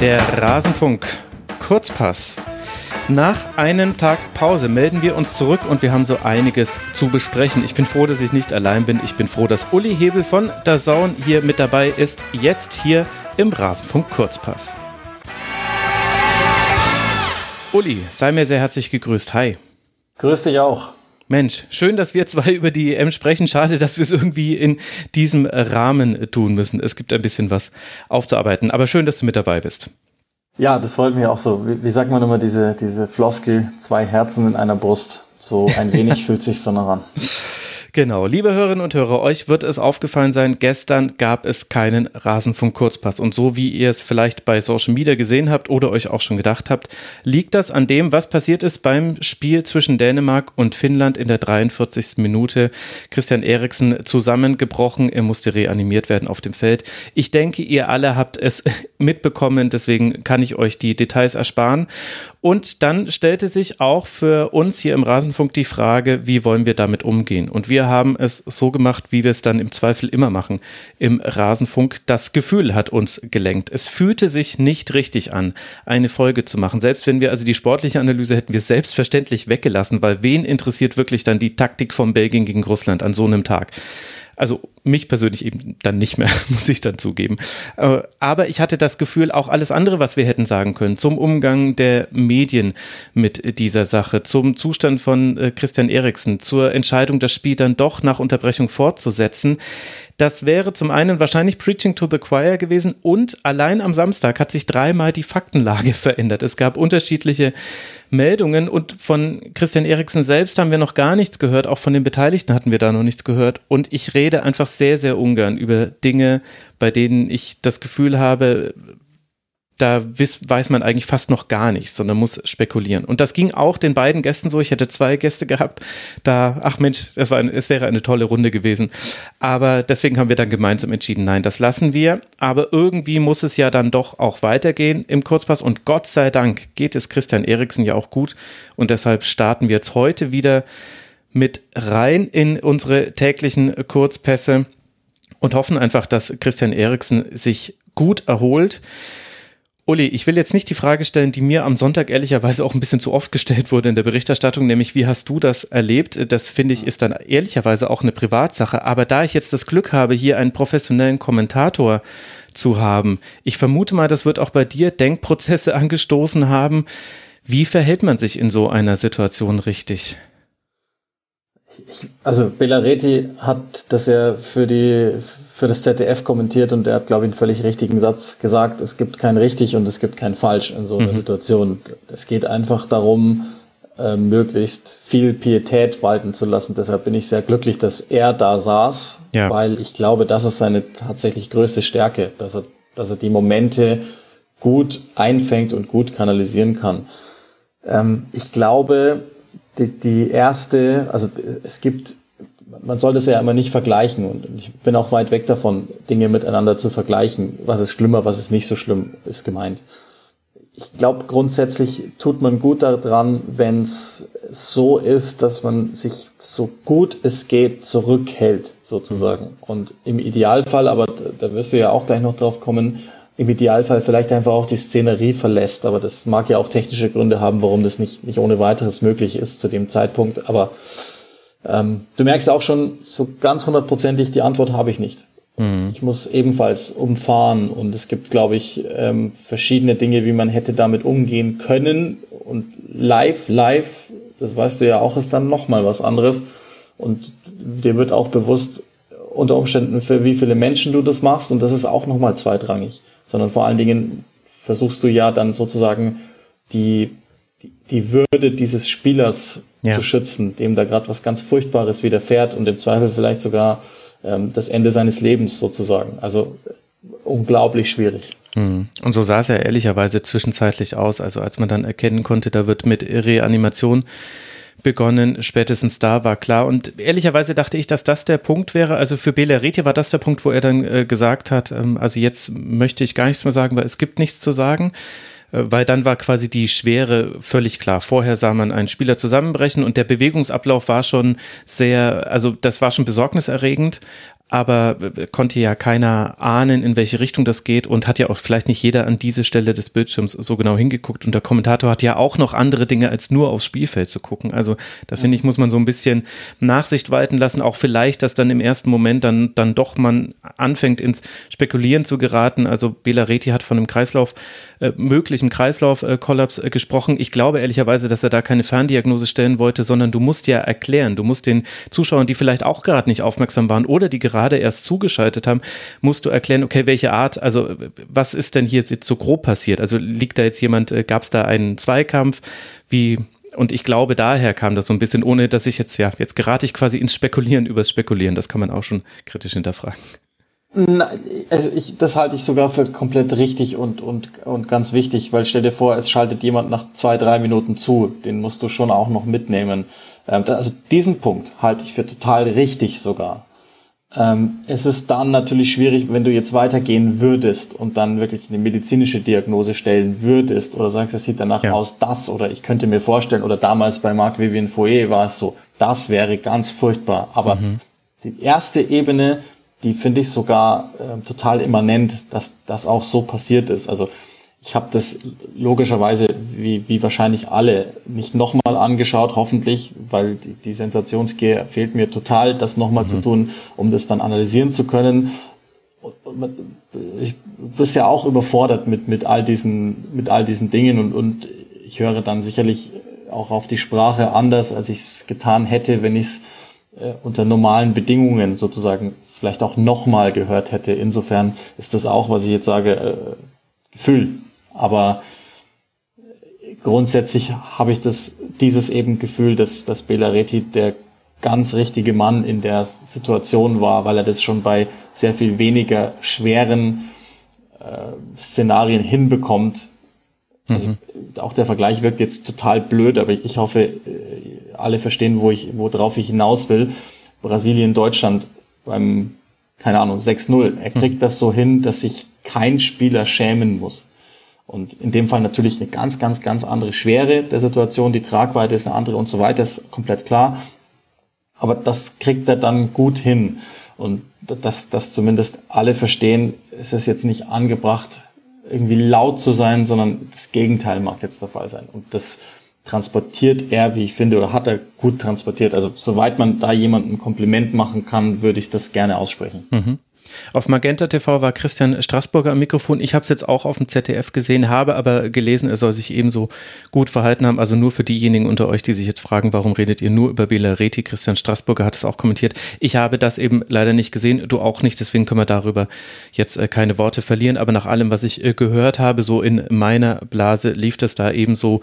Der Rasenfunk Kurzpass. Nach einem Tag Pause melden wir uns zurück und wir haben so einiges zu besprechen. Ich bin froh, dass ich nicht allein bin. Ich bin froh, dass Uli Hebel von der Saun hier mit dabei ist. Jetzt hier im Rasenfunk Kurzpass. Uli, sei mir sehr herzlich gegrüßt. Hi. Grüß dich auch. Mensch, schön, dass wir zwei über die EM sprechen. Schade, dass wir es irgendwie in diesem Rahmen tun müssen. Es gibt ein bisschen was aufzuarbeiten. Aber schön, dass du mit dabei bist. Ja, das freut mich auch so. Wie, wie sagt man immer diese, diese Floskel, zwei Herzen in einer Brust? So ein wenig fühlt sich so noch an. Genau, liebe Hörerinnen und Hörer, euch wird es aufgefallen sein, gestern gab es keinen Rasenfunk Kurzpass. Und so wie ihr es vielleicht bei Social Media gesehen habt oder euch auch schon gedacht habt, liegt das an dem, was passiert ist beim Spiel zwischen Dänemark und Finnland in der 43. Minute. Christian Eriksen zusammengebrochen, er musste reanimiert werden auf dem Feld. Ich denke, ihr alle habt es mitbekommen, deswegen kann ich euch die Details ersparen. Und dann stellte sich auch für uns hier im Rasenfunk die Frage, wie wollen wir damit umgehen? Und wir haben es so gemacht, wie wir es dann im Zweifel immer machen im Rasenfunk. Das Gefühl hat uns gelenkt. Es fühlte sich nicht richtig an, eine Folge zu machen. Selbst wenn wir also die sportliche Analyse hätten wir selbstverständlich weggelassen, weil wen interessiert wirklich dann die Taktik von Belgien gegen Russland an so einem Tag? Also mich persönlich eben dann nicht mehr, muss ich dann zugeben. Äh, aber ich hatte das Gefühl, auch alles andere, was wir hätten sagen können, zum Umgang der Medien mit dieser Sache, zum Zustand von äh, Christian Eriksen, zur Entscheidung, das Spiel dann doch nach Unterbrechung fortzusetzen, das wäre zum einen wahrscheinlich Preaching to the Choir gewesen und allein am Samstag hat sich dreimal die Faktenlage verändert. Es gab unterschiedliche Meldungen und von Christian Eriksen selbst haben wir noch gar nichts gehört. Auch von den Beteiligten hatten wir da noch nichts gehört. Und ich rede einfach sehr, sehr ungern über Dinge, bei denen ich das Gefühl habe, da weiß man eigentlich fast noch gar nichts, sondern muss spekulieren. Und das ging auch den beiden Gästen so. Ich hätte zwei Gäste gehabt. Da, ach Mensch, es, war ein, es wäre eine tolle Runde gewesen. Aber deswegen haben wir dann gemeinsam entschieden, nein, das lassen wir. Aber irgendwie muss es ja dann doch auch weitergehen im Kurzpass. Und Gott sei Dank geht es Christian Eriksen ja auch gut. Und deshalb starten wir jetzt heute wieder mit rein in unsere täglichen Kurzpässe und hoffen einfach, dass Christian Eriksen sich gut erholt. Uli, ich will jetzt nicht die Frage stellen, die mir am Sonntag ehrlicherweise auch ein bisschen zu oft gestellt wurde in der Berichterstattung, nämlich wie hast du das erlebt? Das finde ich ist dann ehrlicherweise auch eine Privatsache. Aber da ich jetzt das Glück habe, hier einen professionellen Kommentator zu haben, ich vermute mal, das wird auch bei dir Denkprozesse angestoßen haben. Wie verhält man sich in so einer Situation richtig? Ich, also Belareti hat das ja für die für das ZDF kommentiert und er hat, glaube ich, einen völlig richtigen Satz gesagt. Es gibt kein richtig und es gibt kein falsch in so einer mhm. Situation. Es geht einfach darum, äh, möglichst viel Pietät walten zu lassen. Deshalb bin ich sehr glücklich, dass er da saß, ja. weil ich glaube, das ist seine tatsächlich größte Stärke, dass er, dass er die Momente gut einfängt und gut kanalisieren kann. Ähm, ich glaube, die, die erste, also es gibt, man soll das ja immer nicht vergleichen und ich bin auch weit weg davon, Dinge miteinander zu vergleichen. Was ist schlimmer, was ist nicht so schlimm, ist gemeint. Ich glaube, grundsätzlich tut man gut daran, wenn es so ist, dass man sich so gut es geht zurückhält, sozusagen. Und im Idealfall, aber da wirst du ja auch gleich noch drauf kommen, im Idealfall vielleicht einfach auch die Szenerie verlässt. Aber das mag ja auch technische Gründe haben, warum das nicht, nicht ohne weiteres möglich ist zu dem Zeitpunkt. Aber ähm, du merkst auch schon, so ganz hundertprozentig die Antwort habe ich nicht. Mhm. Ich muss ebenfalls umfahren und es gibt, glaube ich, ähm, verschiedene Dinge, wie man hätte damit umgehen können. Und live, live, das weißt du ja auch, ist dann nochmal was anderes. Und dir wird auch bewusst, unter Umständen, für wie viele Menschen du das machst. Und das ist auch nochmal zweitrangig sondern vor allen Dingen versuchst du ja dann sozusagen die, die, die Würde dieses Spielers ja. zu schützen, dem da gerade was ganz Furchtbares widerfährt und im Zweifel vielleicht sogar ähm, das Ende seines Lebens sozusagen. Also unglaublich schwierig. Mhm. Und so sah es ja ehrlicherweise zwischenzeitlich aus. Also als man dann erkennen konnte, da wird mit Reanimation begonnen. Spätestens da war klar. Und ehrlicherweise dachte ich, dass das der Punkt wäre. Also für Belariti war das der Punkt, wo er dann äh, gesagt hat, ähm, also jetzt möchte ich gar nichts mehr sagen, weil es gibt nichts zu sagen. Äh, weil dann war quasi die Schwere völlig klar. Vorher sah man einen Spieler zusammenbrechen und der Bewegungsablauf war schon sehr, also das war schon besorgniserregend. Aber äh, konnte ja keiner ahnen, in welche Richtung das geht und hat ja auch vielleicht nicht jeder an diese Stelle des Bildschirms so genau hingeguckt und der Kommentator hat ja auch noch andere Dinge als nur aufs Spielfeld zu gucken. Also da finde ich, muss man so ein bisschen Nachsicht walten lassen, auch vielleicht, dass dann im ersten Moment dann, dann doch man anfängt ins Spekulieren zu geraten. Also Bela Reti hat von einem Kreislauf, äh, möglichen Kreislaufkollaps äh, gesprochen. Ich glaube ehrlicherweise, dass er da keine Ferndiagnose stellen wollte, sondern du musst ja erklären, du musst den Zuschauern, die vielleicht auch gerade nicht aufmerksam waren oder die gerade gerade erst zugeschaltet haben, musst du erklären, okay, welche Art, also was ist denn hier so grob passiert? Also liegt da jetzt jemand, äh, gab es da einen Zweikampf? Wie, und ich glaube, daher kam das so ein bisschen, ohne dass ich jetzt, ja, jetzt gerate ich quasi ins Spekulieren übers Spekulieren. Das kann man auch schon kritisch hinterfragen. Na, also ich, das halte ich sogar für komplett richtig und, und, und ganz wichtig, weil stell dir vor, es schaltet jemand nach zwei, drei Minuten zu, den musst du schon auch noch mitnehmen. Ähm, also diesen Punkt halte ich für total richtig sogar. Ähm, es ist dann natürlich schwierig, wenn du jetzt weitergehen würdest und dann wirklich eine medizinische Diagnose stellen würdest oder sagst, es sieht danach ja. aus, das oder ich könnte mir vorstellen oder damals bei Marc Vivien Foyer war es so, das wäre ganz furchtbar. Aber mhm. die erste Ebene, die finde ich sogar äh, total immanent, dass das auch so passiert ist. Also ich habe das logischerweise, wie, wie wahrscheinlich alle, nicht nochmal angeschaut, hoffentlich, weil die, die Sensationsgier fehlt mir total, das nochmal mhm. zu tun, um das dann analysieren zu können. Ich bist ja auch überfordert mit, mit, all diesen, mit all diesen Dingen und, und ich höre dann sicherlich auch auf die Sprache anders, als ich es getan hätte, wenn ich es äh, unter normalen Bedingungen sozusagen vielleicht auch nochmal gehört hätte. Insofern ist das auch, was ich jetzt sage, äh, Gefühl. Aber grundsätzlich habe ich das, dieses eben Gefühl, dass, dass Belareti der ganz richtige Mann in der Situation war, weil er das schon bei sehr viel weniger schweren äh, Szenarien hinbekommt. Also mhm. auch der Vergleich wirkt jetzt total blöd, aber ich hoffe, äh, alle verstehen, wo ich, worauf ich hinaus will. Brasilien, Deutschland beim, keine Ahnung, 6-0. Er kriegt mhm. das so hin, dass sich kein Spieler schämen muss. Und in dem Fall natürlich eine ganz, ganz, ganz andere Schwere der Situation. Die Tragweite ist eine andere und so weiter, ist komplett klar. Aber das kriegt er dann gut hin. Und dass, dass zumindest alle verstehen, es ist jetzt nicht angebracht, irgendwie laut zu sein, sondern das Gegenteil mag jetzt der Fall sein. Und das transportiert er, wie ich finde, oder hat er gut transportiert. Also soweit man da jemandem ein Kompliment machen kann, würde ich das gerne aussprechen. Mhm. Auf Magenta TV war Christian Straßburger am Mikrofon. Ich habe es jetzt auch auf dem ZDF gesehen, habe aber gelesen, er soll sich ebenso gut verhalten haben. Also nur für diejenigen unter euch, die sich jetzt fragen, warum redet ihr nur über Bela Reti? Christian Straßburger hat es auch kommentiert. Ich habe das eben leider nicht gesehen, du auch nicht, deswegen können wir darüber jetzt äh, keine Worte verlieren. Aber nach allem, was ich äh, gehört habe, so in meiner Blase lief das da ebenso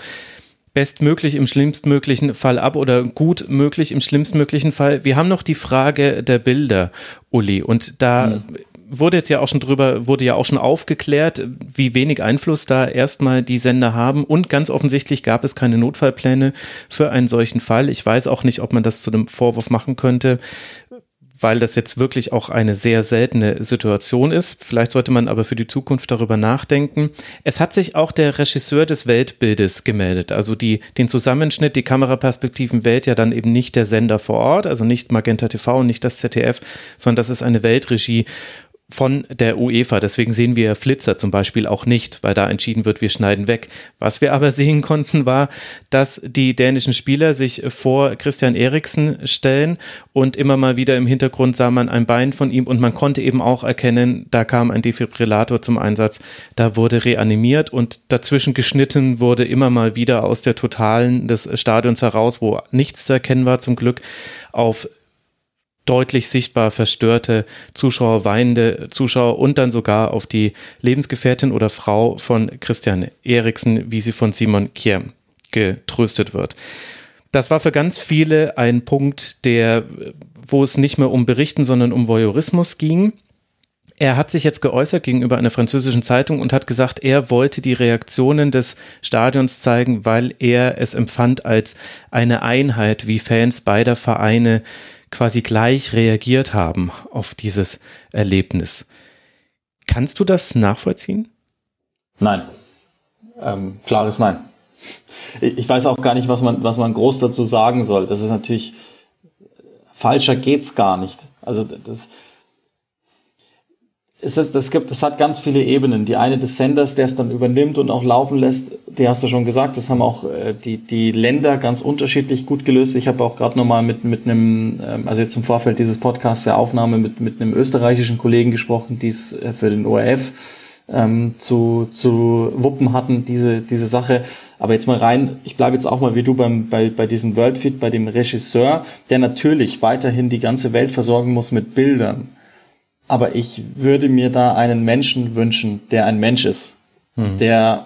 bestmöglich im schlimmstmöglichen Fall ab oder gut möglich im schlimmstmöglichen Fall. Wir haben noch die Frage der Bilder, Uli, und da mhm. wurde jetzt ja auch schon drüber, wurde ja auch schon aufgeklärt, wie wenig Einfluss da erstmal die Sender haben und ganz offensichtlich gab es keine Notfallpläne für einen solchen Fall. Ich weiß auch nicht, ob man das zu einem Vorwurf machen könnte, weil das jetzt wirklich auch eine sehr seltene Situation ist. Vielleicht sollte man aber für die Zukunft darüber nachdenken. Es hat sich auch der Regisseur des Weltbildes gemeldet. Also die, den Zusammenschnitt, die Kameraperspektiven wählt ja dann eben nicht der Sender vor Ort, also nicht Magenta TV und nicht das ZDF, sondern das ist eine Weltregie von der UEFA. Deswegen sehen wir Flitzer zum Beispiel auch nicht, weil da entschieden wird, wir schneiden weg. Was wir aber sehen konnten, war, dass die dänischen Spieler sich vor Christian Eriksen stellen und immer mal wieder im Hintergrund sah man ein Bein von ihm und man konnte eben auch erkennen, da kam ein Defibrillator zum Einsatz, da wurde reanimiert und dazwischen geschnitten wurde immer mal wieder aus der Totalen des Stadions heraus, wo nichts zu erkennen war zum Glück, auf deutlich sichtbar verstörte Zuschauer, weinende Zuschauer und dann sogar auf die Lebensgefährtin oder Frau von Christian Eriksen, wie sie von Simon Kier getröstet wird. Das war für ganz viele ein Punkt, der, wo es nicht mehr um Berichten, sondern um Voyeurismus ging. Er hat sich jetzt geäußert gegenüber einer französischen Zeitung und hat gesagt, er wollte die Reaktionen des Stadions zeigen, weil er es empfand als eine Einheit, wie Fans beider Vereine quasi gleich reagiert haben auf dieses Erlebnis. Kannst du das nachvollziehen? Nein. Ähm, klares Nein. Ich weiß auch gar nicht, was man, was man groß dazu sagen soll. Das ist natürlich, falscher geht's gar nicht. Also das, es ist, das gibt, es hat ganz viele Ebenen. Die eine des Senders, der es dann übernimmt und auch laufen lässt, die hast du schon gesagt, das haben auch äh, die, die Länder ganz unterschiedlich gut gelöst. Ich habe auch gerade nochmal mit, mit einem, ähm, also jetzt im Vorfeld dieses Podcasts der Aufnahme mit, mit einem österreichischen Kollegen gesprochen, die es äh, für den ORF ähm, zu, zu wuppen hatten, diese, diese Sache. Aber jetzt mal rein, ich bleibe jetzt auch mal wie du beim, bei, bei diesem Worldfeed, bei dem Regisseur, der natürlich weiterhin die ganze Welt versorgen muss mit Bildern aber ich würde mir da einen Menschen wünschen, der ein Mensch ist, mhm. der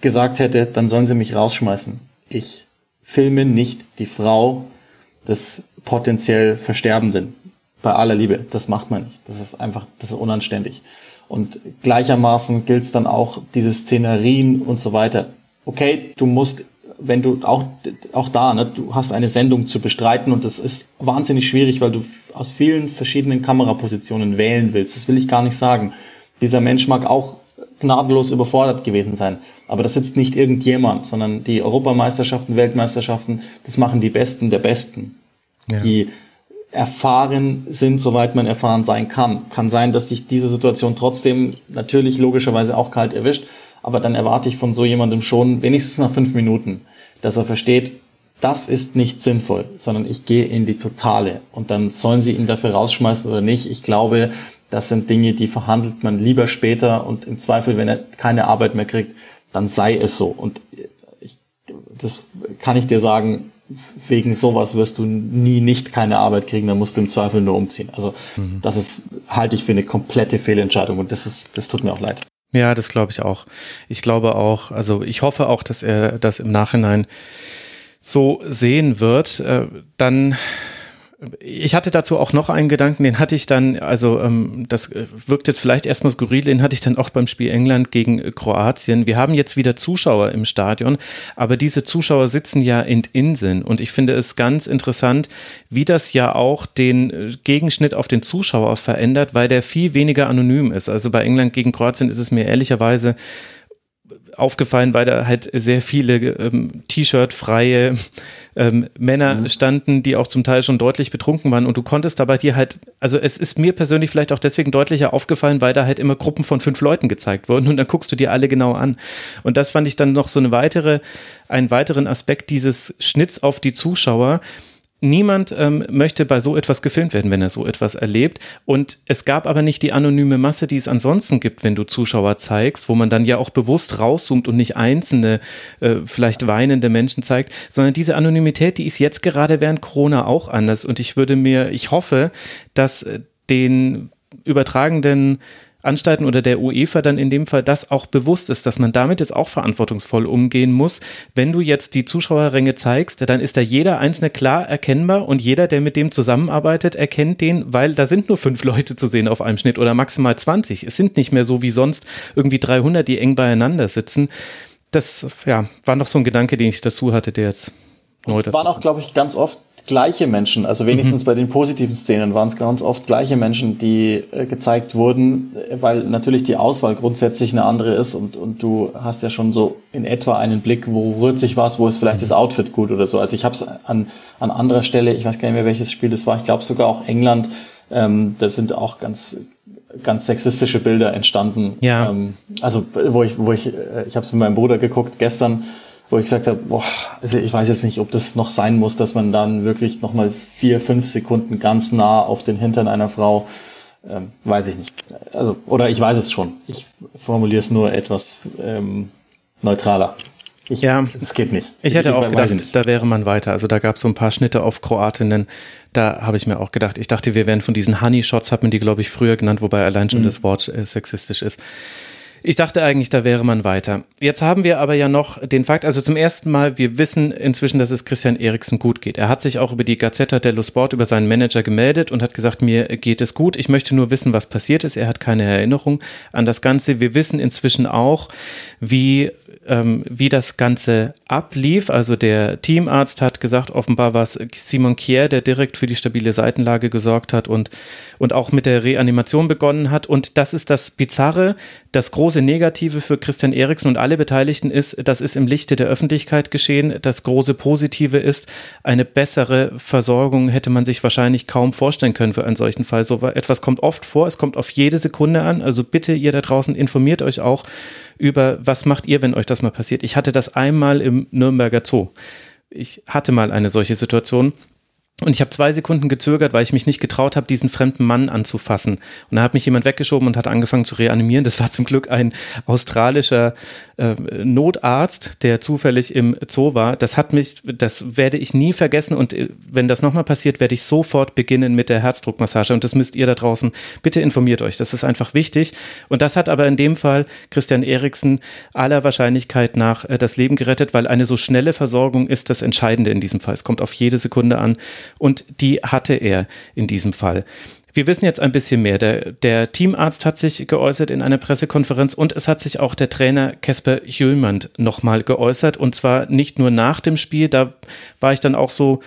gesagt hätte, dann sollen sie mich rausschmeißen. Ich filme nicht die Frau des potenziell Versterbenden. Bei aller Liebe. Das macht man nicht. Das ist einfach, das ist unanständig. Und gleichermaßen gilt es dann auch diese Szenerien und so weiter. Okay, du musst wenn du auch, auch da, ne, du hast eine Sendung zu bestreiten und das ist wahnsinnig schwierig, weil du aus vielen verschiedenen Kamerapositionen wählen willst. Das will ich gar nicht sagen. Dieser Mensch mag auch gnadenlos überfordert gewesen sein. Aber das sitzt nicht irgendjemand, sondern die Europameisterschaften, Weltmeisterschaften, das machen die Besten der Besten. Ja. Die erfahren sind, soweit man erfahren sein kann. Kann sein, dass sich diese Situation trotzdem natürlich logischerweise auch kalt erwischt, aber dann erwarte ich von so jemandem schon wenigstens nach fünf Minuten, dass er versteht, das ist nicht sinnvoll, sondern ich gehe in die Totale und dann sollen sie ihn dafür rausschmeißen oder nicht. Ich glaube, das sind Dinge, die verhandelt man lieber später und im Zweifel, wenn er keine Arbeit mehr kriegt, dann sei es so. Und ich, das kann ich dir sagen, wegen sowas wirst du nie nicht keine Arbeit kriegen, dann musst du im Zweifel nur umziehen. Also mhm. das ist, halte ich für eine komplette Fehlentscheidung und das ist, das tut mir auch leid. Ja, das glaube ich auch. Ich glaube auch, also ich hoffe auch, dass er das im Nachhinein so sehen wird. Äh, dann ich hatte dazu auch noch einen Gedanken, den hatte ich dann, also ähm, das äh, wirkt jetzt vielleicht erstmal skurril, den hatte ich dann auch beim Spiel England gegen äh, Kroatien. Wir haben jetzt wieder Zuschauer im Stadion, aber diese Zuschauer sitzen ja in Inseln und ich finde es ganz interessant, wie das ja auch den äh, Gegenschnitt auf den Zuschauer verändert, weil der viel weniger anonym ist. Also bei England gegen Kroatien ist es mir ehrlicherweise aufgefallen, weil da halt sehr viele ähm, T-Shirt-freie ähm, Männer mhm. standen, die auch zum Teil schon deutlich betrunken waren. Und du konntest dabei dir halt, also es ist mir persönlich vielleicht auch deswegen deutlicher aufgefallen, weil da halt immer Gruppen von fünf Leuten gezeigt wurden und dann guckst du dir alle genau an. Und das fand ich dann noch so eine weitere, einen weiteren Aspekt dieses Schnitts auf die Zuschauer, Niemand ähm, möchte bei so etwas gefilmt werden, wenn er so etwas erlebt. Und es gab aber nicht die anonyme Masse, die es ansonsten gibt, wenn du Zuschauer zeigst, wo man dann ja auch bewusst rauszoomt und nicht einzelne, äh, vielleicht weinende Menschen zeigt, sondern diese Anonymität, die ist jetzt gerade während Corona auch anders. Und ich würde mir, ich hoffe, dass äh, den übertragenden Anstalten oder der UEFA dann in dem Fall das auch bewusst ist, dass man damit jetzt auch verantwortungsvoll umgehen muss. Wenn du jetzt die Zuschauerränge zeigst, dann ist da jeder einzelne klar erkennbar und jeder, der mit dem zusammenarbeitet, erkennt den, weil da sind nur fünf Leute zu sehen auf einem Schnitt oder maximal 20. Es sind nicht mehr so wie sonst irgendwie 300, die eng beieinander sitzen. Das ja, war noch so ein Gedanke, den ich dazu hatte, der jetzt neu Waren auch, glaube ich, ganz oft gleiche Menschen, also wenigstens mhm. bei den positiven Szenen waren es ganz oft gleiche Menschen, die äh, gezeigt wurden, weil natürlich die Auswahl grundsätzlich eine andere ist und, und du hast ja schon so in etwa einen Blick, wo rührt sich was, wo ist vielleicht das Outfit gut oder so. Also ich habe es an, an anderer Stelle, ich weiß gar nicht mehr, welches Spiel das war, ich glaube sogar auch England, ähm, da sind auch ganz ganz sexistische Bilder entstanden. Ja. Ähm, also wo ich, wo ich, äh, ich habe es mit meinem Bruder geguckt gestern, wo ich gesagt habe, boah, also ich weiß jetzt nicht, ob das noch sein muss, dass man dann wirklich nochmal vier, fünf Sekunden ganz nah auf den Hintern einer Frau, ähm, weiß ich nicht. Also, oder ich weiß es schon. Ich formuliere es nur etwas ähm, neutraler. Ich, ja, es geht nicht. Ich hätte ich, auch gedacht, da wäre man weiter. Also da gab es so ein paar Schnitte auf Kroatinnen. Da habe ich mir auch gedacht, ich dachte, wir wären von diesen Honey Shots, hat man die, glaube ich, früher genannt, wobei allein schon mhm. das Wort äh, sexistisch ist. Ich dachte eigentlich, da wäre man weiter. Jetzt haben wir aber ja noch den Fakt, also zum ersten Mal, wir wissen inzwischen, dass es Christian Eriksen gut geht. Er hat sich auch über die Gazzetta dello Sport, über seinen Manager gemeldet und hat gesagt, mir geht es gut. Ich möchte nur wissen, was passiert ist. Er hat keine Erinnerung an das Ganze. Wir wissen inzwischen auch, wie ähm, wie das Ganze ablief. Also der Teamarzt hat gesagt, offenbar war es Simon Kier, der direkt für die stabile Seitenlage gesorgt hat und, und auch mit der Reanimation begonnen hat. Und das ist das Bizarre, das große Negative für Christian Eriksen und alle Beteiligten ist, das ist im Lichte der Öffentlichkeit geschehen. Das große Positive ist, eine bessere Versorgung hätte man sich wahrscheinlich kaum vorstellen können für einen solchen Fall. So etwas kommt oft vor, es kommt auf jede Sekunde an. Also bitte ihr da draußen informiert euch auch über, was macht ihr, wenn euch das mal passiert. Ich hatte das einmal im Nürnberger Zoo. Ich hatte mal eine solche Situation. Und ich habe zwei Sekunden gezögert, weil ich mich nicht getraut habe, diesen fremden Mann anzufassen. Und da hat mich jemand weggeschoben und hat angefangen zu reanimieren. Das war zum Glück ein australischer äh, Notarzt, der zufällig im Zoo war. Das hat mich, das werde ich nie vergessen. Und äh, wenn das nochmal passiert, werde ich sofort beginnen mit der Herzdruckmassage. Und das müsst ihr da draußen, bitte informiert euch. Das ist einfach wichtig. Und das hat aber in dem Fall Christian Eriksen aller Wahrscheinlichkeit nach äh, das Leben gerettet, weil eine so schnelle Versorgung ist das Entscheidende in diesem Fall. Es kommt auf jede Sekunde an und die hatte er in diesem Fall. Wir wissen jetzt ein bisschen mehr. Der, der, Teamarzt hat sich geäußert in einer Pressekonferenz und es hat sich auch der Trainer Kesper Jülmand nochmal geäußert und zwar nicht nur nach dem Spiel. Da war ich dann auch so,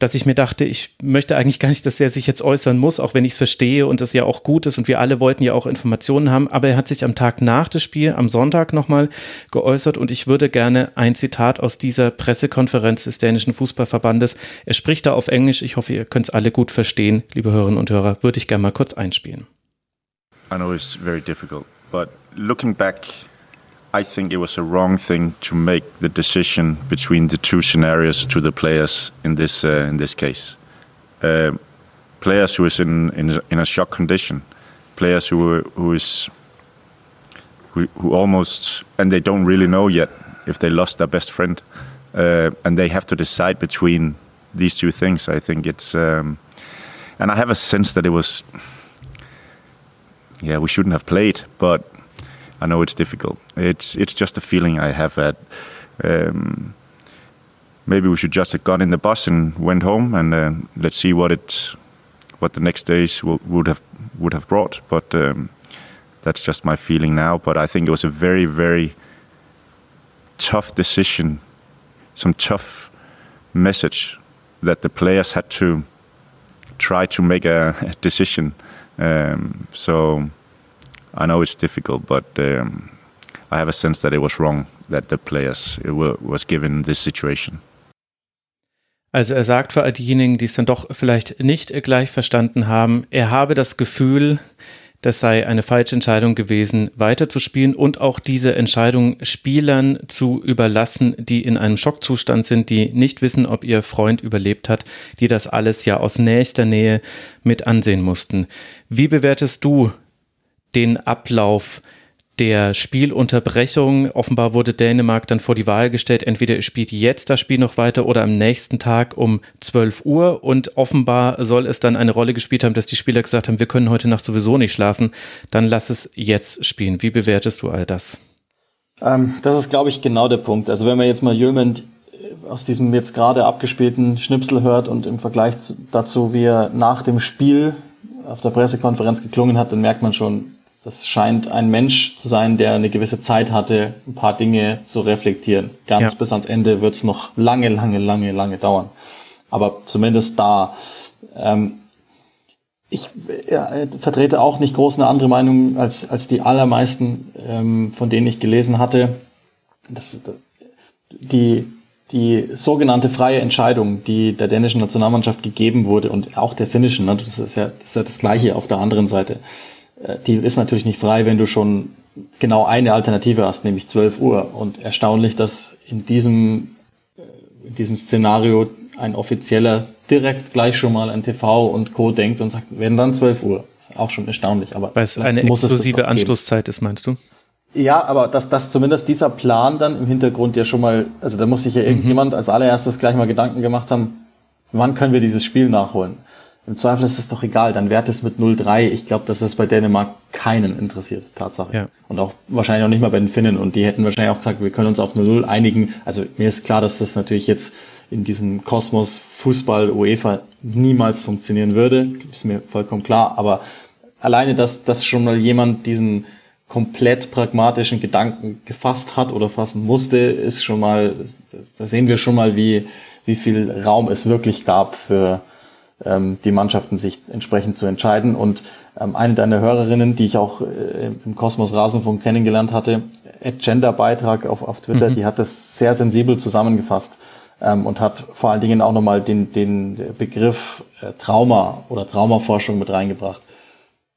dass ich mir dachte, ich möchte eigentlich gar nicht, dass er sich jetzt äußern muss, auch wenn ich es verstehe und es ja auch gut ist und wir alle wollten ja auch Informationen haben. Aber er hat sich am Tag nach dem Spiel, am Sonntag nochmal geäußert und ich würde gerne ein Zitat aus dieser Pressekonferenz des dänischen Fußballverbandes. Er spricht da auf Englisch. Ich hoffe, ihr könnt es alle gut verstehen, liebe Hörerinnen und Hörer. Würde ich gerne mal kurz einspielen. I know it's very difficult, but looking back I think it was a wrong thing to make the decision between the two scenarios to the players in this uh, in this case. Uh, players who is in, in in a shock condition, players who who is who, who almost and they don't really know yet if they lost their best friend, uh, and they have to decide between these two things. I think it's um, and I have a sense that it was yeah we shouldn't have played, but I know it's difficult. It's it's just a feeling I have that um, maybe we should just have got in the bus and went home and uh, let's see what it what the next days will, would have would have brought. But um, that's just my feeling now. But I think it was a very very tough decision, some tough message that the players had to try to make a, decision. Um, so I know it's difficult, but um, I have a sense that it was wrong that the players were, was given this situation. Also er sagt für all diejenigen, die es dann doch vielleicht nicht gleich verstanden haben, er habe das Gefühl, das sei eine falsche Entscheidung gewesen, weiterzuspielen und auch diese Entscheidung Spielern zu überlassen, die in einem Schockzustand sind, die nicht wissen, ob ihr Freund überlebt hat, die das alles ja aus nächster Nähe mit ansehen mussten. Wie bewertest du den Ablauf der Spielunterbrechung. Offenbar wurde Dänemark dann vor die Wahl gestellt, entweder ihr spielt jetzt das Spiel noch weiter oder am nächsten Tag um 12 Uhr. Und offenbar soll es dann eine Rolle gespielt haben, dass die Spieler gesagt haben, wir können heute Nacht sowieso nicht schlafen, dann lass es jetzt spielen. Wie bewertest du all das? Ähm, das ist, glaube ich, genau der Punkt. Also wenn man jetzt mal Jömen aus diesem jetzt gerade abgespielten Schnipsel hört und im Vergleich dazu, wie er nach dem Spiel auf der Pressekonferenz geklungen hat, dann merkt man schon, das scheint ein Mensch zu sein, der eine gewisse Zeit hatte, ein paar Dinge zu reflektieren. Ganz ja. bis ans Ende wird es noch lange, lange, lange, lange dauern. Aber zumindest da. Ähm, ich ja, vertrete auch nicht groß eine andere Meinung als, als die allermeisten, ähm, von denen ich gelesen hatte. Das, die, die sogenannte freie Entscheidung, die der dänischen Nationalmannschaft gegeben wurde und auch der finnischen, ne, das, ist ja, das ist ja das Gleiche auf der anderen Seite, äh, die ist natürlich nicht frei, wenn du schon genau eine Alternative hast, nämlich 12 Uhr. Und erstaunlich, dass in diesem, äh, in diesem Szenario ein Offizieller direkt gleich schon mal an TV und Co. denkt und sagt, werden dann 12 Uhr. Ist auch schon erstaunlich. Aber Weil es eine exklusive Anschlusszeit ist, meinst du? Ja, aber dass, dass zumindest dieser Plan dann im Hintergrund ja schon mal, also da muss sich ja irgendjemand mhm. als allererstes gleich mal Gedanken gemacht haben, wann können wir dieses Spiel nachholen? Im Zweifel ist es doch egal, dann wert es mit 0-3. Ich glaube, dass es bei Dänemark keinen interessiert, Tatsache. Ja. Und auch wahrscheinlich auch nicht mal bei den Finnen. Und die hätten wahrscheinlich auch gesagt, wir können uns auf 0-0 einigen. Also mir ist klar, dass das natürlich jetzt in diesem Kosmos Fußball UEFA niemals funktionieren würde. Ist mir vollkommen klar. Aber alleine, dass, dass schon mal jemand diesen komplett pragmatischen Gedanken gefasst hat oder fassen musste, ist schon mal, da sehen wir schon mal, wie, wie viel Raum es wirklich gab für ähm, die Mannschaften sich entsprechend zu entscheiden. Und ähm, eine deiner Hörerinnen, die ich auch äh, im Kosmos Rasenfunk kennengelernt hatte, Gender-Beitrag auf, auf Twitter, mhm. die hat das sehr sensibel zusammengefasst ähm, und hat vor allen Dingen auch nochmal den, den Begriff äh, Trauma oder Traumaforschung mit reingebracht.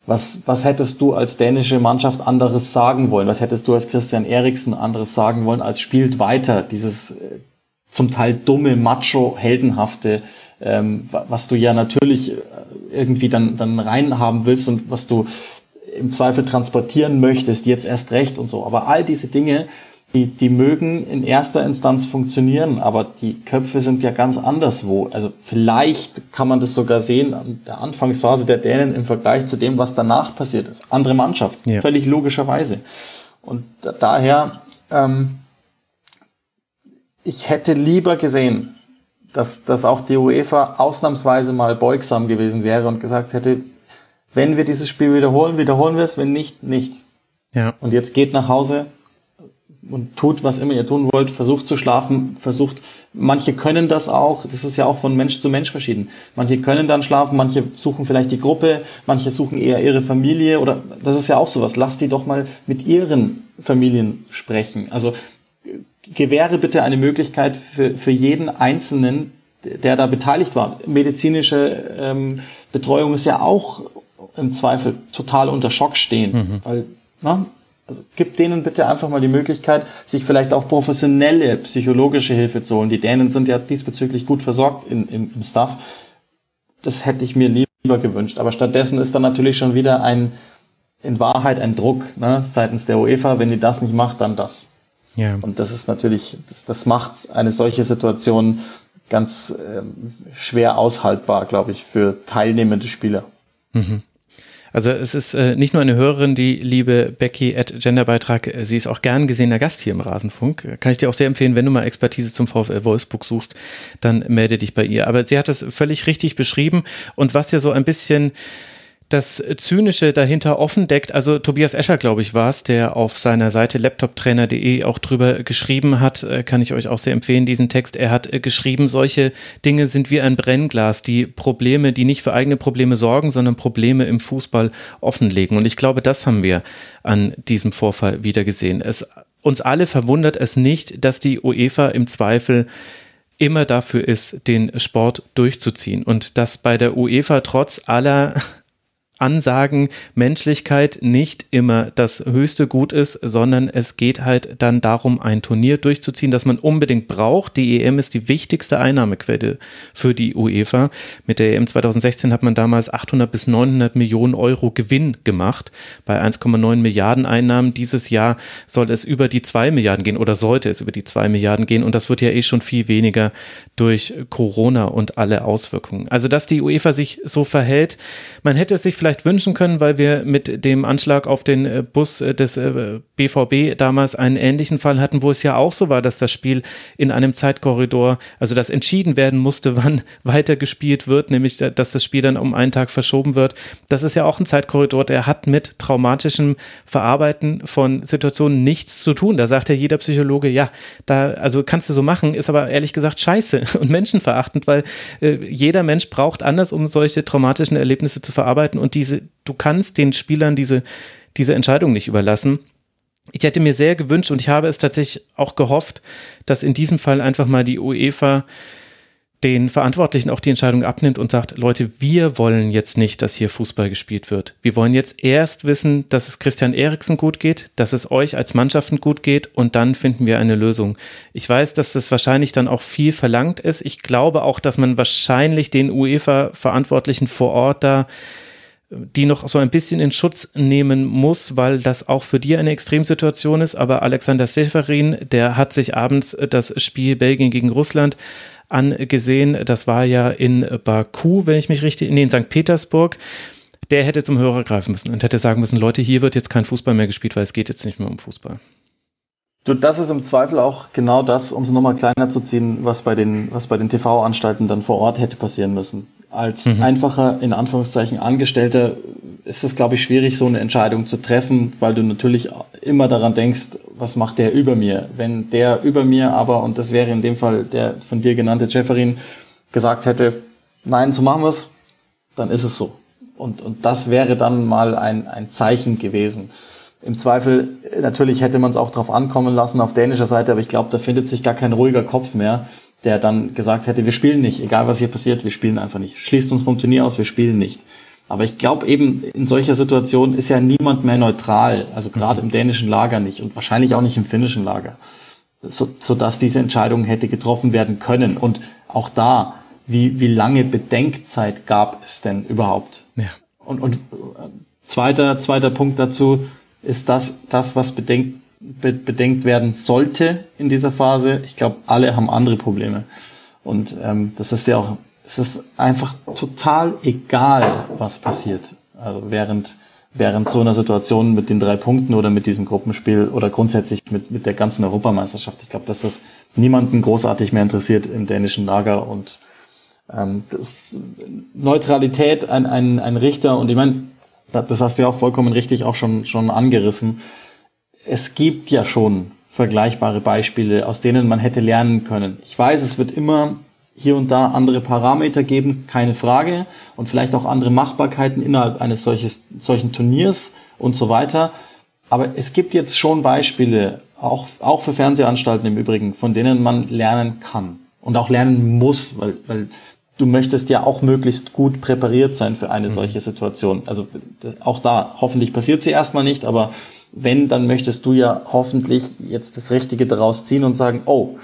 Was, was hättest du als dänische Mannschaft anderes sagen wollen? Was hättest du als Christian Eriksen anderes sagen wollen als spielt weiter? Dieses äh, zum Teil dumme, macho, heldenhafte, ähm, was du ja natürlich äh, irgendwie dann, dann reinhaben willst und was du im Zweifel transportieren möchtest, jetzt erst recht und so. Aber all diese Dinge, die, die mögen in erster Instanz funktionieren, aber die Köpfe sind ja ganz anderswo. Also vielleicht kann man das sogar sehen an der Anfangsphase der Dänen im Vergleich zu dem, was danach passiert ist. Andere Mannschaft, ja. völlig logischerweise. Und da, daher, ähm, ich hätte lieber gesehen, dass, dass auch die UEFA ausnahmsweise mal beugsam gewesen wäre und gesagt hätte, wenn wir dieses Spiel wiederholen, wiederholen wir es, wenn nicht, nicht. Ja. Und jetzt geht nach Hause, und tut, was immer ihr tun wollt, versucht zu schlafen, versucht, manche können das auch, das ist ja auch von Mensch zu Mensch verschieden. Manche können dann schlafen, manche suchen vielleicht die Gruppe, manche suchen eher ihre Familie oder das ist ja auch sowas. Lasst die doch mal mit ihren Familien sprechen. Also gewähre bitte eine Möglichkeit für, für jeden Einzelnen, der da beteiligt war. Medizinische ähm, Betreuung ist ja auch im Zweifel total unter Schock stehend, mhm. weil na, also gib denen bitte einfach mal die Möglichkeit, sich vielleicht auch professionelle psychologische Hilfe zu holen. Die Dänen sind ja diesbezüglich gut versorgt in, im, im Staff. Das hätte ich mir lieber gewünscht. Aber stattdessen ist dann natürlich schon wieder ein, in Wahrheit ein Druck ne, seitens der UEFA. Wenn die das nicht macht, dann das. Ja. Und das ist natürlich, das, das macht eine solche Situation ganz ähm, schwer aushaltbar, glaube ich, für teilnehmende Spieler. Mhm. Also es ist äh, nicht nur eine Hörerin, die liebe Becky at Genderbeitrag, äh, sie ist auch gern gesehener Gast hier im Rasenfunk. Kann ich dir auch sehr empfehlen, wenn du mal Expertise zum VfL Wolfsburg suchst, dann melde dich bei ihr. Aber sie hat das völlig richtig beschrieben und was ja so ein bisschen das Zynische dahinter offen deckt. Also Tobias Escher, glaube ich, war es, der auf seiner Seite laptoptrainer.de auch drüber geschrieben hat. Äh, kann ich euch auch sehr empfehlen, diesen Text. Er hat äh, geschrieben, solche Dinge sind wie ein Brennglas, die Probleme, die nicht für eigene Probleme sorgen, sondern Probleme im Fußball offenlegen. Und ich glaube, das haben wir an diesem Vorfall wieder gesehen. Es, uns alle verwundert es nicht, dass die UEFA im Zweifel immer dafür ist, den Sport durchzuziehen und dass bei der UEFA trotz aller Ansagen Menschlichkeit nicht immer das höchste Gut ist, sondern es geht halt dann darum, ein Turnier durchzuziehen, das man unbedingt braucht. Die EM ist die wichtigste Einnahmequelle für die UEFA. Mit der EM 2016 hat man damals 800 bis 900 Millionen Euro Gewinn gemacht bei 1,9 Milliarden Einnahmen. Dieses Jahr soll es über die 2 Milliarden gehen oder sollte es über die 2 Milliarden gehen und das wird ja eh schon viel weniger durch Corona und alle Auswirkungen. Also, dass die UEFA sich so verhält, man hätte es sich vielleicht vielleicht wünschen können, weil wir mit dem Anschlag auf den äh, Bus äh, des BVB äh, damals einen ähnlichen Fall hatten, wo es ja auch so war, dass das Spiel in einem Zeitkorridor, also das entschieden werden musste, wann weitergespielt wird, nämlich dass das Spiel dann um einen Tag verschoben wird. Das ist ja auch ein Zeitkorridor, der hat mit traumatischem Verarbeiten von Situationen nichts zu tun. Da sagt ja jeder Psychologe, ja, da, also kannst du so machen, ist aber ehrlich gesagt scheiße und menschenverachtend, weil äh, jeder Mensch braucht anders, um solche traumatischen Erlebnisse zu verarbeiten und diese, du kannst den Spielern diese, diese Entscheidung nicht überlassen. Ich hätte mir sehr gewünscht und ich habe es tatsächlich auch gehofft, dass in diesem Fall einfach mal die UEFA den Verantwortlichen auch die Entscheidung abnimmt und sagt, Leute, wir wollen jetzt nicht, dass hier Fußball gespielt wird. Wir wollen jetzt erst wissen, dass es Christian Eriksen gut geht, dass es euch als Mannschaften gut geht und dann finden wir eine Lösung. Ich weiß, dass das wahrscheinlich dann auch viel verlangt ist. Ich glaube auch, dass man wahrscheinlich den UEFA-Verantwortlichen vor Ort da die noch so ein bisschen in Schutz nehmen muss, weil das auch für die eine Extremsituation ist. Aber Alexander Seferin, der hat sich abends das Spiel Belgien gegen Russland angesehen. Das war ja in Baku, wenn ich mich richtig, nee, in St. Petersburg. Der hätte zum Hörer greifen müssen und hätte sagen müssen, Leute, hier wird jetzt kein Fußball mehr gespielt, weil es geht jetzt nicht mehr um Fußball. Du, das ist im Zweifel auch genau das, um es nochmal kleiner zu ziehen, was bei den, was bei den TV-Anstalten dann vor Ort hätte passieren müssen als mhm. einfacher, in Anführungszeichen, Angestellter ist es, glaube ich, schwierig, so eine Entscheidung zu treffen, weil du natürlich immer daran denkst, was macht der über mir? Wenn der über mir aber, und das wäre in dem Fall der von dir genannte Jefferin, gesagt hätte, nein, so machen wir's, dann ist es so. Und, und das wäre dann mal ein, ein Zeichen gewesen. Im Zweifel, natürlich hätte man es auch drauf ankommen lassen auf dänischer Seite, aber ich glaube, da findet sich gar kein ruhiger Kopf mehr, der dann gesagt hätte, wir spielen nicht, egal was hier passiert, wir spielen einfach nicht. Schließt uns vom Turnier aus, wir spielen nicht. Aber ich glaube eben, in solcher Situation ist ja niemand mehr neutral, also gerade im dänischen Lager nicht und wahrscheinlich auch nicht im finnischen Lager, so, sodass diese Entscheidung hätte getroffen werden können. Und auch da, wie, wie lange Bedenkzeit gab es denn überhaupt? Ja. Und, und äh, zweiter, zweiter Punkt dazu ist das, das was bedenkt, bedenkt werden sollte in dieser Phase. Ich glaube, alle haben andere Probleme. Und ähm, das ist ja auch es ist einfach total egal, was passiert. Also während, während so einer Situation mit den drei Punkten oder mit diesem Gruppenspiel oder grundsätzlich mit, mit der ganzen Europameisterschaft. Ich glaube, dass das niemanden großartig mehr interessiert im dänischen Lager und ähm, das Neutralität, ein, ein, ein Richter und ich meine, das hast du ja auch vollkommen richtig auch schon, schon angerissen. Es gibt ja schon vergleichbare Beispiele, aus denen man hätte lernen können. Ich weiß, es wird immer hier und da andere Parameter geben, keine Frage, und vielleicht auch andere Machbarkeiten innerhalb eines solches, solchen Turniers und so weiter. Aber es gibt jetzt schon Beispiele, auch, auch für Fernsehanstalten im Übrigen, von denen man lernen kann und auch lernen muss, weil, weil du möchtest ja auch möglichst gut präpariert sein für eine mhm. solche Situation. Also auch da, hoffentlich passiert sie erstmal nicht, aber wenn, dann möchtest du ja hoffentlich jetzt das Richtige daraus ziehen und sagen, oh,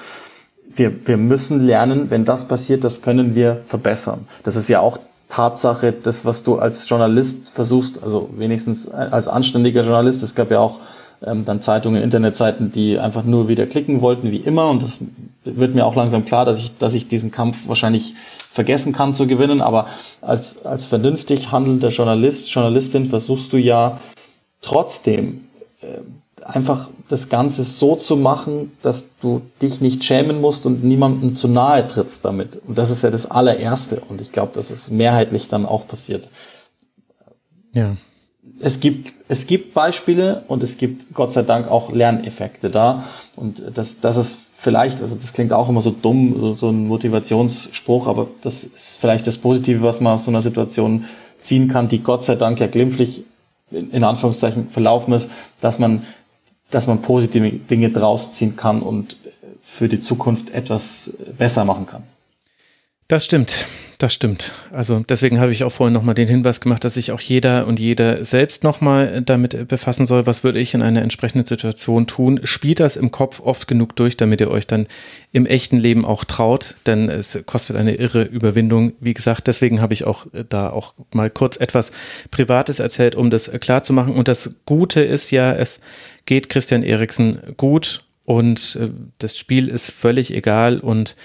wir, wir müssen lernen, wenn das passiert, das können wir verbessern. Das ist ja auch Tatsache, das, was du als Journalist versuchst, also wenigstens als anständiger Journalist, es gab ja auch ähm, dann Zeitungen, Internetseiten, die einfach nur wieder klicken wollten, wie immer. Und das wird mir auch langsam klar, dass ich, dass ich diesen Kampf wahrscheinlich vergessen kann zu gewinnen. Aber als, als vernünftig handelnder Journalist, Journalistin versuchst du ja trotzdem einfach das Ganze so zu machen, dass du dich nicht schämen musst und niemandem zu nahe trittst damit. Und das ist ja das allererste. Und ich glaube, dass es mehrheitlich dann auch passiert. Ja. Es gibt, es gibt Beispiele und es gibt Gott sei Dank auch Lerneffekte da. Und das, das ist vielleicht, also das klingt auch immer so dumm, so, so ein Motivationsspruch, aber das ist vielleicht das Positive, was man aus so einer Situation ziehen kann, die Gott sei Dank ja glimpflich in Anführungszeichen verlaufen ist, dass man dass man positive Dinge draus ziehen kann und für die Zukunft etwas besser machen kann. Das stimmt, das stimmt. Also deswegen habe ich auch vorhin nochmal den Hinweis gemacht, dass sich auch jeder und jeder selbst nochmal damit befassen soll, was würde ich in einer entsprechenden Situation tun. Spielt das im Kopf oft genug durch, damit ihr euch dann im echten Leben auch traut, denn es kostet eine irre Überwindung. Wie gesagt, deswegen habe ich auch da auch mal kurz etwas Privates erzählt, um das klar zu machen. Und das Gute ist ja, es geht Christian Eriksen gut und äh, das Spiel ist völlig egal und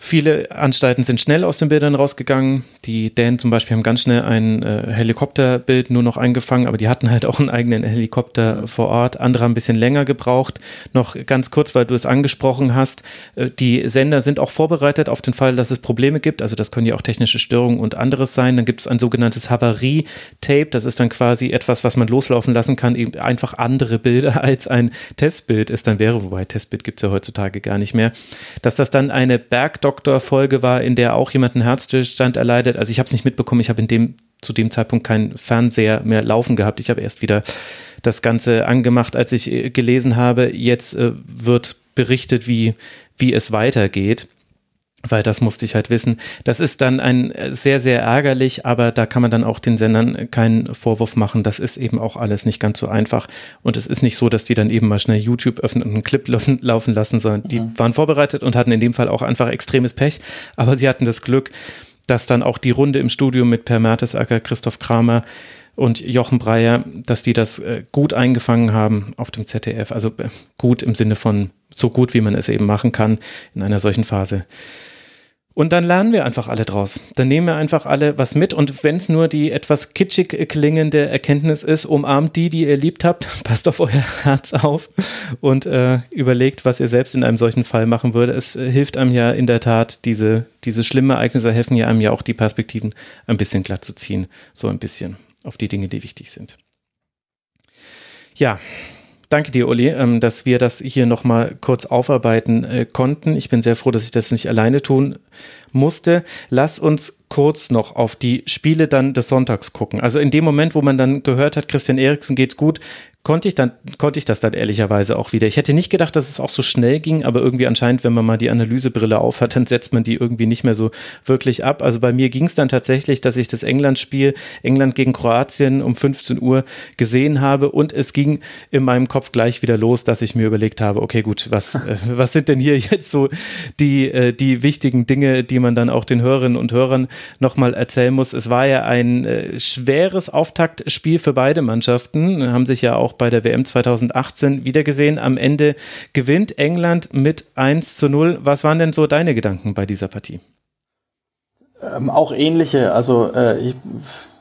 Viele Anstalten sind schnell aus den Bildern rausgegangen. Die Dänen zum Beispiel haben ganz schnell ein äh, Helikopterbild nur noch eingefangen, aber die hatten halt auch einen eigenen Helikopter vor Ort. Andere haben ein bisschen länger gebraucht. Noch ganz kurz, weil du es angesprochen hast. Äh, die Sender sind auch vorbereitet auf den Fall, dass es Probleme gibt. Also das können ja auch technische Störungen und anderes sein. Dann gibt es ein sogenanntes Havarie-Tape. Das ist dann quasi etwas, was man loslaufen lassen kann. Eben einfach andere Bilder als ein Testbild es dann wäre. Wobei Testbild gibt es ja heutzutage gar nicht mehr. Dass das dann eine Bergdoktor Doktor-Folge war, in der auch jemand einen Herzstillstand erleidet. Also ich habe es nicht mitbekommen, ich habe in dem zu dem Zeitpunkt keinen Fernseher mehr laufen gehabt. Ich habe erst wieder das Ganze angemacht, als ich äh, gelesen habe, jetzt äh, wird berichtet, wie, wie es weitergeht weil das musste ich halt wissen. Das ist dann ein äh, sehr, sehr ärgerlich, aber da kann man dann auch den Sendern keinen Vorwurf machen. Das ist eben auch alles nicht ganz so einfach. Und es ist nicht so, dass die dann eben mal schnell YouTube öffnen und einen Clip laufen lassen, sondern die mhm. waren vorbereitet und hatten in dem Fall auch einfach extremes Pech. Aber sie hatten das Glück, dass dann auch die Runde im Studio mit Per Mertesacker, Christoph Kramer und Jochen Breyer, dass die das äh, gut eingefangen haben auf dem ZDF. Also äh, gut im Sinne von so gut, wie man es eben machen kann in einer solchen Phase. Und dann lernen wir einfach alle draus. Dann nehmen wir einfach alle was mit. Und wenn es nur die etwas kitschig klingende Erkenntnis ist, umarmt die, die ihr liebt habt, passt auf euer Herz auf und äh, überlegt, was ihr selbst in einem solchen Fall machen würde. Es äh, hilft einem ja in der Tat, diese, diese schlimmen Ereignisse helfen ja einem ja auch die Perspektiven ein bisschen glatt zu ziehen. So ein bisschen. auf die Dinge, die wichtig sind. Ja, Danke dir, Uli, ähm, dass wir das hier nochmal kurz aufarbeiten äh, konnten. Ich bin sehr froh, dass ich das nicht alleine tun musste. Lass uns kurz noch auf die Spiele dann des Sonntags gucken. Also in dem Moment, wo man dann gehört hat, Christian Eriksen geht's gut, konnte ich dann, konnte ich das dann ehrlicherweise auch wieder. Ich hätte nicht gedacht, dass es auch so schnell ging, aber irgendwie anscheinend, wenn man mal die Analysebrille aufhat, dann setzt man die irgendwie nicht mehr so wirklich ab. Also bei mir ging es dann tatsächlich, dass ich das England-Spiel, England gegen Kroatien um 15 Uhr gesehen habe und es ging in meinem Kopf gleich wieder los, dass ich mir überlegt habe, okay, gut, was, äh, was sind denn hier jetzt so die, äh, die wichtigen Dinge, die man dann auch den Hörerinnen und Hörern nochmal erzählen muss. Es war ja ein äh, schweres Auftaktspiel für beide Mannschaften, haben sich ja auch bei der WM 2018 wiedergesehen. Am Ende gewinnt England mit 1 zu 0. Was waren denn so deine Gedanken bei dieser Partie? Ähm, auch ähnliche, also äh, ich,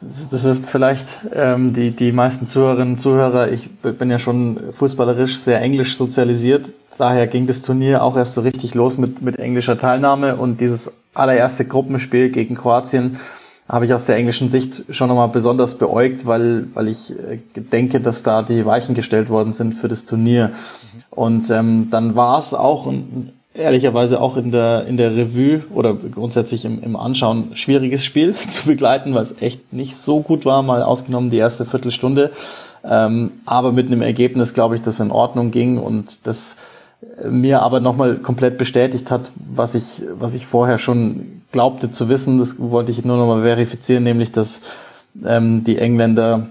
das ist vielleicht ähm, die, die meisten Zuhörerinnen und Zuhörer, ich bin ja schon fußballerisch sehr englisch sozialisiert, daher ging das Turnier auch erst so richtig los mit, mit englischer Teilnahme und dieses allererste Gruppenspiel gegen Kroatien habe ich aus der englischen Sicht schon nochmal besonders beäugt, weil, weil ich äh, denke, dass da die Weichen gestellt worden sind für das Turnier. Und ähm, dann war es auch ehrlicherweise auch in der, in der Revue oder grundsätzlich im, im Anschauen schwieriges Spiel zu begleiten, weil es echt nicht so gut war, mal ausgenommen die erste Viertelstunde. Ähm, aber mit einem Ergebnis, glaube ich, das in Ordnung ging und das mir aber nochmal komplett bestätigt hat, was ich, was ich vorher schon glaubte zu wissen. Das wollte ich nur nochmal verifizieren, nämlich dass ähm, die Engländer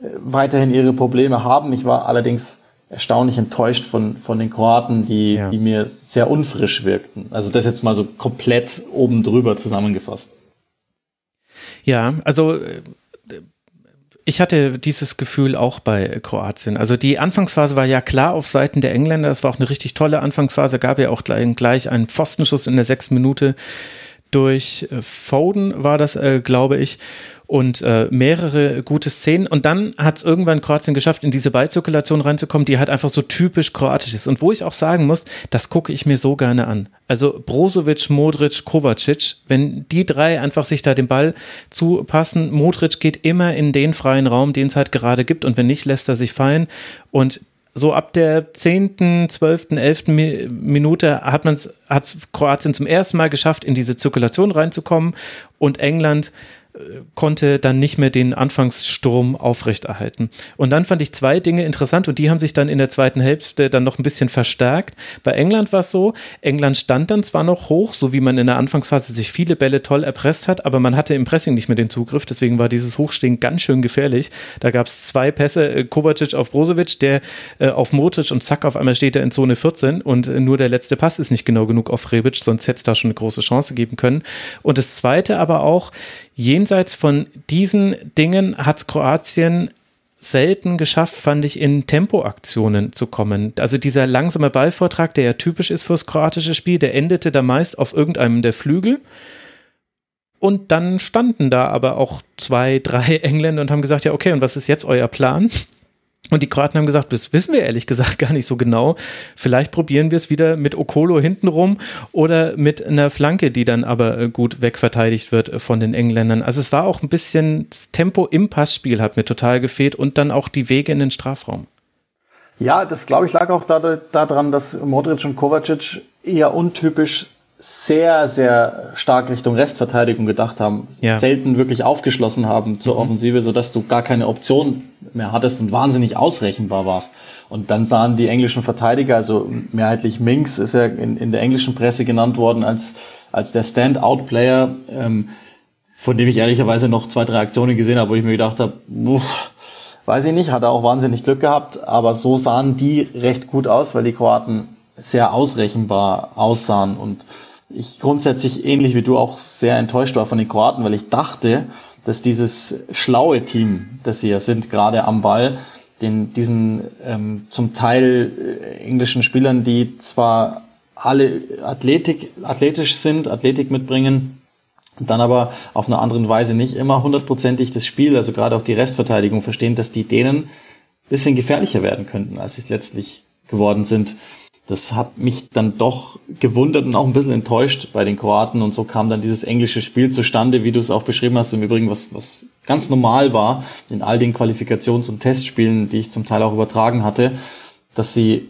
äh, weiterhin ihre Probleme haben. Ich war allerdings erstaunlich enttäuscht von, von den Kroaten, die, ja. die mir sehr unfrisch wirkten. Also das jetzt mal so komplett oben drüber zusammengefasst. Ja, also äh, ich hatte dieses Gefühl auch bei Kroatien. Also die Anfangsphase war ja klar auf Seiten der Engländer. Es war auch eine richtig tolle Anfangsphase. Gab ja auch gleich einen Pfostenschuss in der sechsten Minute durch äh, Foden war das, äh, glaube ich und äh, mehrere gute Szenen. Und dann hat es irgendwann Kroatien geschafft, in diese Beizirkulation reinzukommen, die halt einfach so typisch kroatisch ist. Und wo ich auch sagen muss, das gucke ich mir so gerne an. Also Brozovic, Modric, Kovacic, wenn die drei einfach sich da den Ball zupassen, Modric geht immer in den freien Raum, den es halt gerade gibt. Und wenn nicht, lässt er sich fallen. Und so ab der 10., 12., 11. Minute hat man hat Kroatien zum ersten Mal geschafft, in diese Zirkulation reinzukommen und England konnte dann nicht mehr den Anfangssturm aufrechterhalten. Und dann fand ich zwei Dinge interessant und die haben sich dann in der zweiten Hälfte dann noch ein bisschen verstärkt. Bei England war es so, England stand dann zwar noch hoch, so wie man in der Anfangsphase sich viele Bälle toll erpresst hat, aber man hatte im Pressing nicht mehr den Zugriff, deswegen war dieses Hochstehen ganz schön gefährlich. Da gab es zwei Pässe, äh, Kovacic auf Brozovic, der äh, auf Modric und zack, auf einmal steht er in Zone 14 und äh, nur der letzte Pass ist nicht genau genug auf Rebic, sonst hätte es da schon eine große Chance geben können. Und das zweite aber auch, jenseits von diesen Dingen hat Kroatien selten geschafft, fand ich, in Tempoaktionen zu kommen. Also dieser langsame Ballvortrag, der ja typisch ist fürs kroatische Spiel, der endete da meist auf irgendeinem der Flügel. Und dann standen da aber auch zwei, drei Engländer und haben gesagt, ja, okay, und was ist jetzt euer Plan? Und die Kroaten haben gesagt, das wissen wir ehrlich gesagt gar nicht so genau. Vielleicht probieren wir es wieder mit Okolo hintenrum oder mit einer Flanke, die dann aber äh, gut wegverteidigt wird äh, von den Engländern. Also es war auch ein bisschen das Tempo im Passspiel hat mir total gefehlt und dann auch die Wege in den Strafraum. Ja, das glaube ich lag auch daran, dass Modric und Kovacic eher untypisch sehr, sehr stark Richtung Restverteidigung gedacht haben, ja. selten wirklich aufgeschlossen haben zur mhm. Offensive, sodass du gar keine Option mehr hattest und wahnsinnig ausrechenbar warst. Und dann sahen die englischen Verteidiger, also mehrheitlich Minks ist ja in, in der englischen Presse genannt worden als, als der Standout-Player, ähm, von dem ich ehrlicherweise noch zwei, drei Aktionen gesehen habe, wo ich mir gedacht habe, weiß ich nicht, hat er auch wahnsinnig Glück gehabt, aber so sahen die recht gut aus, weil die Kroaten sehr ausrechenbar aussahen und ich grundsätzlich ähnlich wie du auch sehr enttäuscht war von den Kroaten, weil ich dachte, dass dieses schlaue Team, das sie ja sind, gerade am Ball, den, diesen ähm, zum Teil äh, englischen Spielern, die zwar alle Athletik, athletisch sind, Athletik mitbringen, dann aber auf eine andere Weise nicht immer hundertprozentig das Spiel, also gerade auch die Restverteidigung verstehen, dass die denen bisschen gefährlicher werden könnten, als sie letztlich geworden sind das hat mich dann doch gewundert und auch ein bisschen enttäuscht bei den Kroaten und so kam dann dieses englische Spiel zustande, wie du es auch beschrieben hast. Im Übrigen, was, was ganz normal war in all den Qualifikations- und Testspielen, die ich zum Teil auch übertragen hatte, dass sie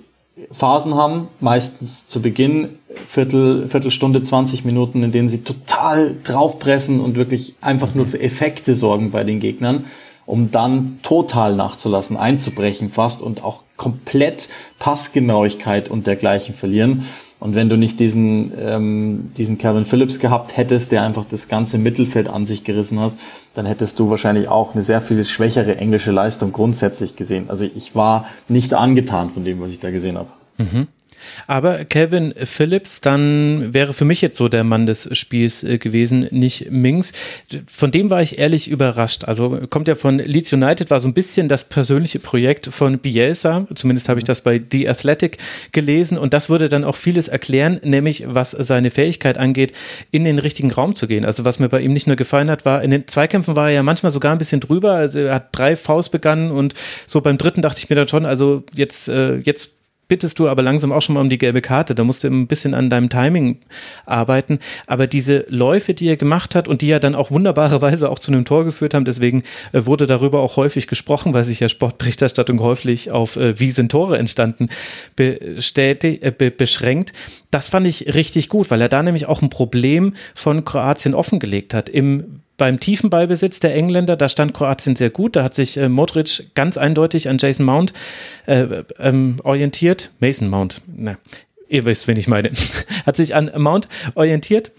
Phasen haben, meistens zu Beginn Viertel, Viertelstunde, 20 Minuten, in denen sie total draufpressen und wirklich einfach nur für Effekte sorgen bei den Gegnern, um dann total nachzulassen, einzubrechen fast und auch komplett Passgenauigkeit und dergleichen verlieren. Und wenn du nicht diesen, ähm, diesen Calvin Phillips gehabt hättest, der einfach das ganze Mittelfeld an sich gerissen hat, dann hättest du wahrscheinlich auch eine sehr viel schwächere englische Leistung grundsätzlich gesehen. Also ich war nicht angetan von dem, was ich da gesehen habe. Mhm. Aber Kevin Phillips, dann wäre für mich jetzt so der Mann des Spiels äh, gewesen, nicht Mings. Von dem war ich ehrlich überrascht. Also kommt ja von Leeds United, war so ein bisschen das persönliche Projekt von Bielsa. Zumindest habe ich das bei The Athletic gelesen und das würde dann auch vieles erklären, nämlich was seine Fähigkeit angeht, in den richtigen Raum zu gehen. Also was mir bei ihm nicht nur gefallen hat, war in den Zweikämpfen war er ja manchmal sogar ein bisschen drüber. Also er hat drei Faust begangen und so beim dritten dachte ich mir dann schon, also jetzt, äh, jetzt bittest du aber langsam auch schon mal um die gelbe Karte. Da musst du ein bisschen an deinem Timing arbeiten. Aber diese Läufe, die er gemacht hat und die ja dann auch wunderbarerweise auch zu einem Tor geführt haben, deswegen äh, wurde darüber auch häufig gesprochen, weil sich ja Sportberichterstattung häufig auf äh, wie sind Tore entstanden bestätigt, äh, be beschränkt. Das fand ich richtig gut, weil er da nämlich auch ein Problem von Kroatien offengelegt hat. Im beim tiefen Ballbesitz der Engländer, da stand Kroatien sehr gut. Da hat sich äh, Modric ganz eindeutig an Jason Mount äh, ähm, orientiert. Mason Mount, na, ihr wisst, wen ich meine. hat sich an Mount orientiert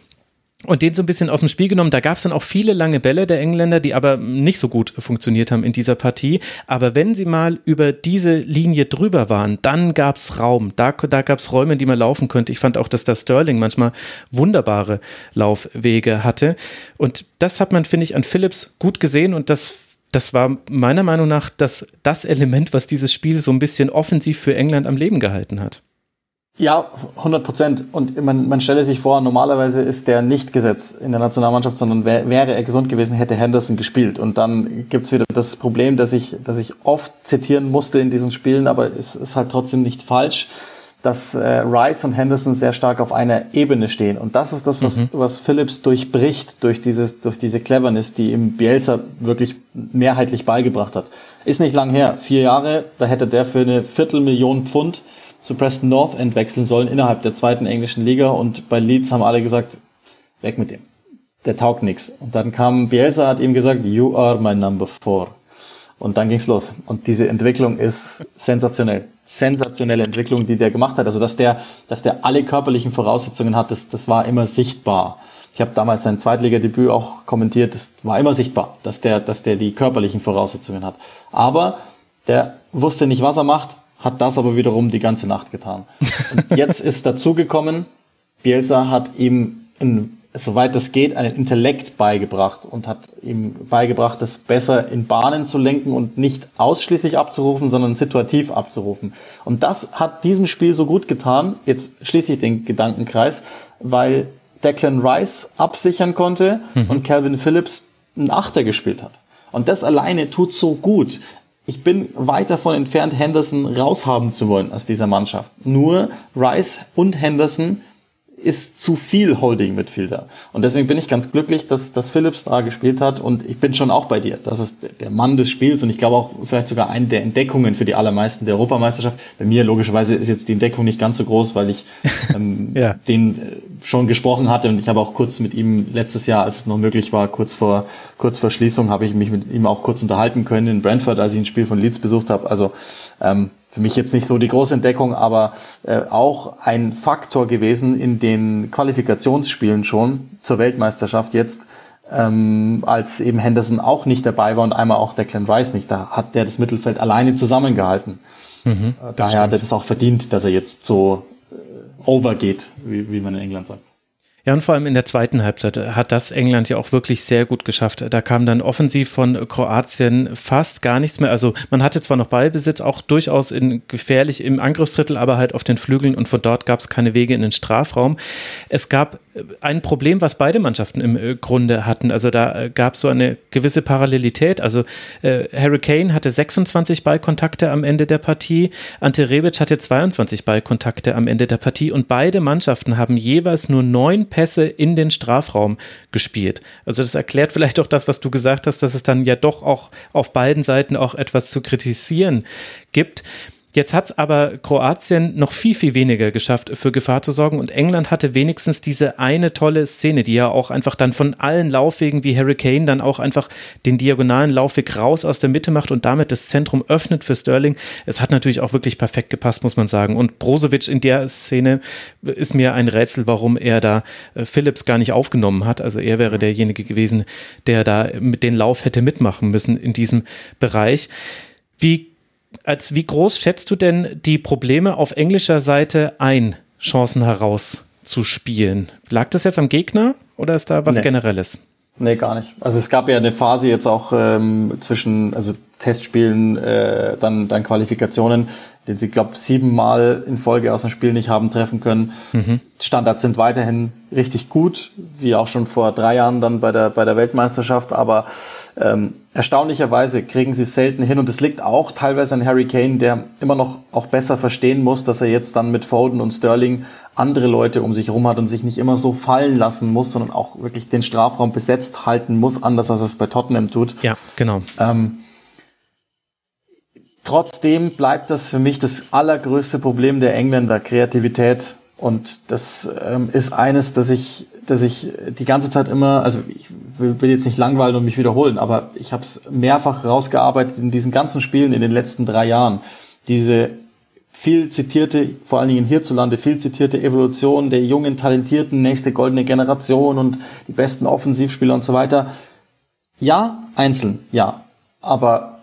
und den so ein bisschen aus dem Spiel genommen. Da gab es dann auch viele lange Bälle der Engländer, die aber nicht so gut funktioniert haben in dieser Partie. Aber wenn sie mal über diese Linie drüber waren, dann gab es Raum. Da, da gab es Räume, in die man laufen könnte. Ich fand auch, dass da Sterling manchmal wunderbare Laufwege hatte. Und das hat man, finde ich, an Phillips gut gesehen und das das war meiner Meinung nach das, das Element, was dieses Spiel so ein bisschen offensiv für England am Leben gehalten hat. Ja, 100 Prozent. Und man, man stelle sich vor, normalerweise ist der nicht gesetzt in der Nationalmannschaft, sondern wär, wäre er gesund gewesen, hätte Henderson gespielt. Und dann gibt's wieder das Problem, dass ich, dass ich oft zitieren musste in diesen Spielen, aber es ist halt trotzdem nicht falsch, dass äh, Rice und Henderson sehr stark auf einer Ebene stehen. Und das ist das, was, mhm. was Phillips durchbricht durch, dieses, durch diese Cleverness, die ihm Bielsa wirklich mehrheitlich beigebracht hat. Ist nicht lang her. Vier Jahre, da hätte der für eine Viertelmillion Pfund zu Preston North End wechseln sollen innerhalb der zweiten englischen Liga und bei Leeds haben alle gesagt, weg mit dem. Der taugt nix. Und dann kam Bielsa, hat ihm gesagt, you are my number four. Und dann ging's los. Und diese Entwicklung ist sensationell. Sensationelle Entwicklung, die der gemacht hat. Also, dass der, dass der alle körperlichen Voraussetzungen hat, das, das war immer sichtbar. Ich habe damals sein Zweitligadebüt auch kommentiert, das war immer sichtbar, dass der, dass der die körperlichen Voraussetzungen hat. Aber der wusste nicht, was er macht, hat das aber wiederum die ganze Nacht getan. Und jetzt ist dazugekommen, Bielsa hat ihm, in, soweit es geht, einen Intellekt beigebracht und hat ihm beigebracht, das besser in Bahnen zu lenken und nicht ausschließlich abzurufen, sondern situativ abzurufen. Und das hat diesem Spiel so gut getan, jetzt schließe ich den Gedankenkreis, weil Declan Rice absichern konnte mhm. und Calvin Phillips einen Achter gespielt hat. Und das alleine tut so gut ich bin weit davon entfernt, Henderson raushaben zu wollen aus dieser Mannschaft. Nur Rice und Henderson ist zu viel Holding Midfielder. Und deswegen bin ich ganz glücklich, dass, dass Phillips da gespielt hat und ich bin schon auch bei dir. Das ist der Mann des Spiels und ich glaube auch vielleicht sogar eine der Entdeckungen für die allermeisten der Europameisterschaft. Bei mir logischerweise ist jetzt die Entdeckung nicht ganz so groß, weil ich ähm, ja. den äh, schon gesprochen hatte und ich habe auch kurz mit ihm letztes Jahr, als es noch möglich war, kurz vor, kurz vor Schließung, habe ich mich mit ihm auch kurz unterhalten können in Brentford, als ich ein Spiel von Leeds besucht habe. Also ähm, für mich jetzt nicht so die große Entdeckung, aber äh, auch ein Faktor gewesen in den Qualifikationsspielen schon zur Weltmeisterschaft jetzt, ähm, als eben Henderson auch nicht dabei war und einmal auch Declan Rice nicht. Da hat der das Mittelfeld alleine zusammengehalten. Mhm, äh, Daher hat er das auch verdient, dass er jetzt so äh, overgeht, wie, wie man in England sagt. Ja, und vor allem in der zweiten Halbzeit hat das England ja auch wirklich sehr gut geschafft. Da kam dann offensiv von Kroatien fast gar nichts mehr. Also man hatte zwar noch Ballbesitz, auch durchaus in gefährlich im Angriffsdrittel, aber halt auf den Flügeln und von dort gab es keine Wege in den Strafraum. Es gab ein Problem, was beide Mannschaften im äh, Grunde hatten. Also da äh, gab es so eine gewisse Parallelität. Also äh, Harry Kane hatte 26 Ballkontakte am Ende der Partie, Ante Rebic hatte 22 Ballkontakte am Ende der Partie und beide Mannschaften haben jeweils nur neun Pässe in den Strafraum gespielt. Also das erklärt vielleicht auch das, was du gesagt hast, dass es dann ja doch auch auf beiden Seiten auch etwas zu kritisieren gibt. Jetzt hat es aber Kroatien noch viel, viel weniger geschafft, für Gefahr zu sorgen. Und England hatte wenigstens diese eine tolle Szene, die ja auch einfach dann von allen Laufwegen wie Harry Kane dann auch einfach den diagonalen Laufweg raus aus der Mitte macht und damit das Zentrum öffnet für Sterling. Es hat natürlich auch wirklich perfekt gepasst, muss man sagen. Und Brozovic in der Szene ist mir ein Rätsel, warum er da äh, Phillips gar nicht aufgenommen hat. Also er wäre derjenige gewesen, der da mit den Lauf hätte mitmachen müssen in diesem Bereich. Wie als wie groß schätzt du denn die Probleme auf englischer Seite ein, Chancen herauszuspielen? Lag das jetzt am Gegner oder ist da was nee. Generelles? Nee, gar nicht. Also es gab ja eine Phase jetzt auch ähm, zwischen also Testspielen, äh, dann, dann Qualifikationen, den sie, glaube siebenmal in Folge aus dem Spiel nicht haben treffen können. Mhm. Standards sind weiterhin richtig gut, wie auch schon vor drei Jahren dann bei der, bei der Weltmeisterschaft, aber ähm, erstaunlicherweise kriegen sie es selten hin und es liegt auch teilweise an Harry Kane, der immer noch auch besser verstehen muss, dass er jetzt dann mit Foden und Sterling andere Leute um sich herum hat und sich nicht immer so fallen lassen muss, sondern auch wirklich den Strafraum besetzt halten muss, anders als er es bei Tottenham tut. Ja, genau. Ähm, Trotzdem bleibt das für mich das allergrößte Problem der Engländer, Kreativität. Und das ähm, ist eines, dass ich, dass ich die ganze Zeit immer, also ich will, will jetzt nicht langweilen und mich wiederholen, aber ich habe es mehrfach rausgearbeitet in diesen ganzen Spielen in den letzten drei Jahren. Diese viel zitierte, vor allen Dingen hierzulande, viel zitierte Evolution der jungen, talentierten, nächste goldene Generation und die besten Offensivspieler und so weiter. Ja, einzeln, ja. Aber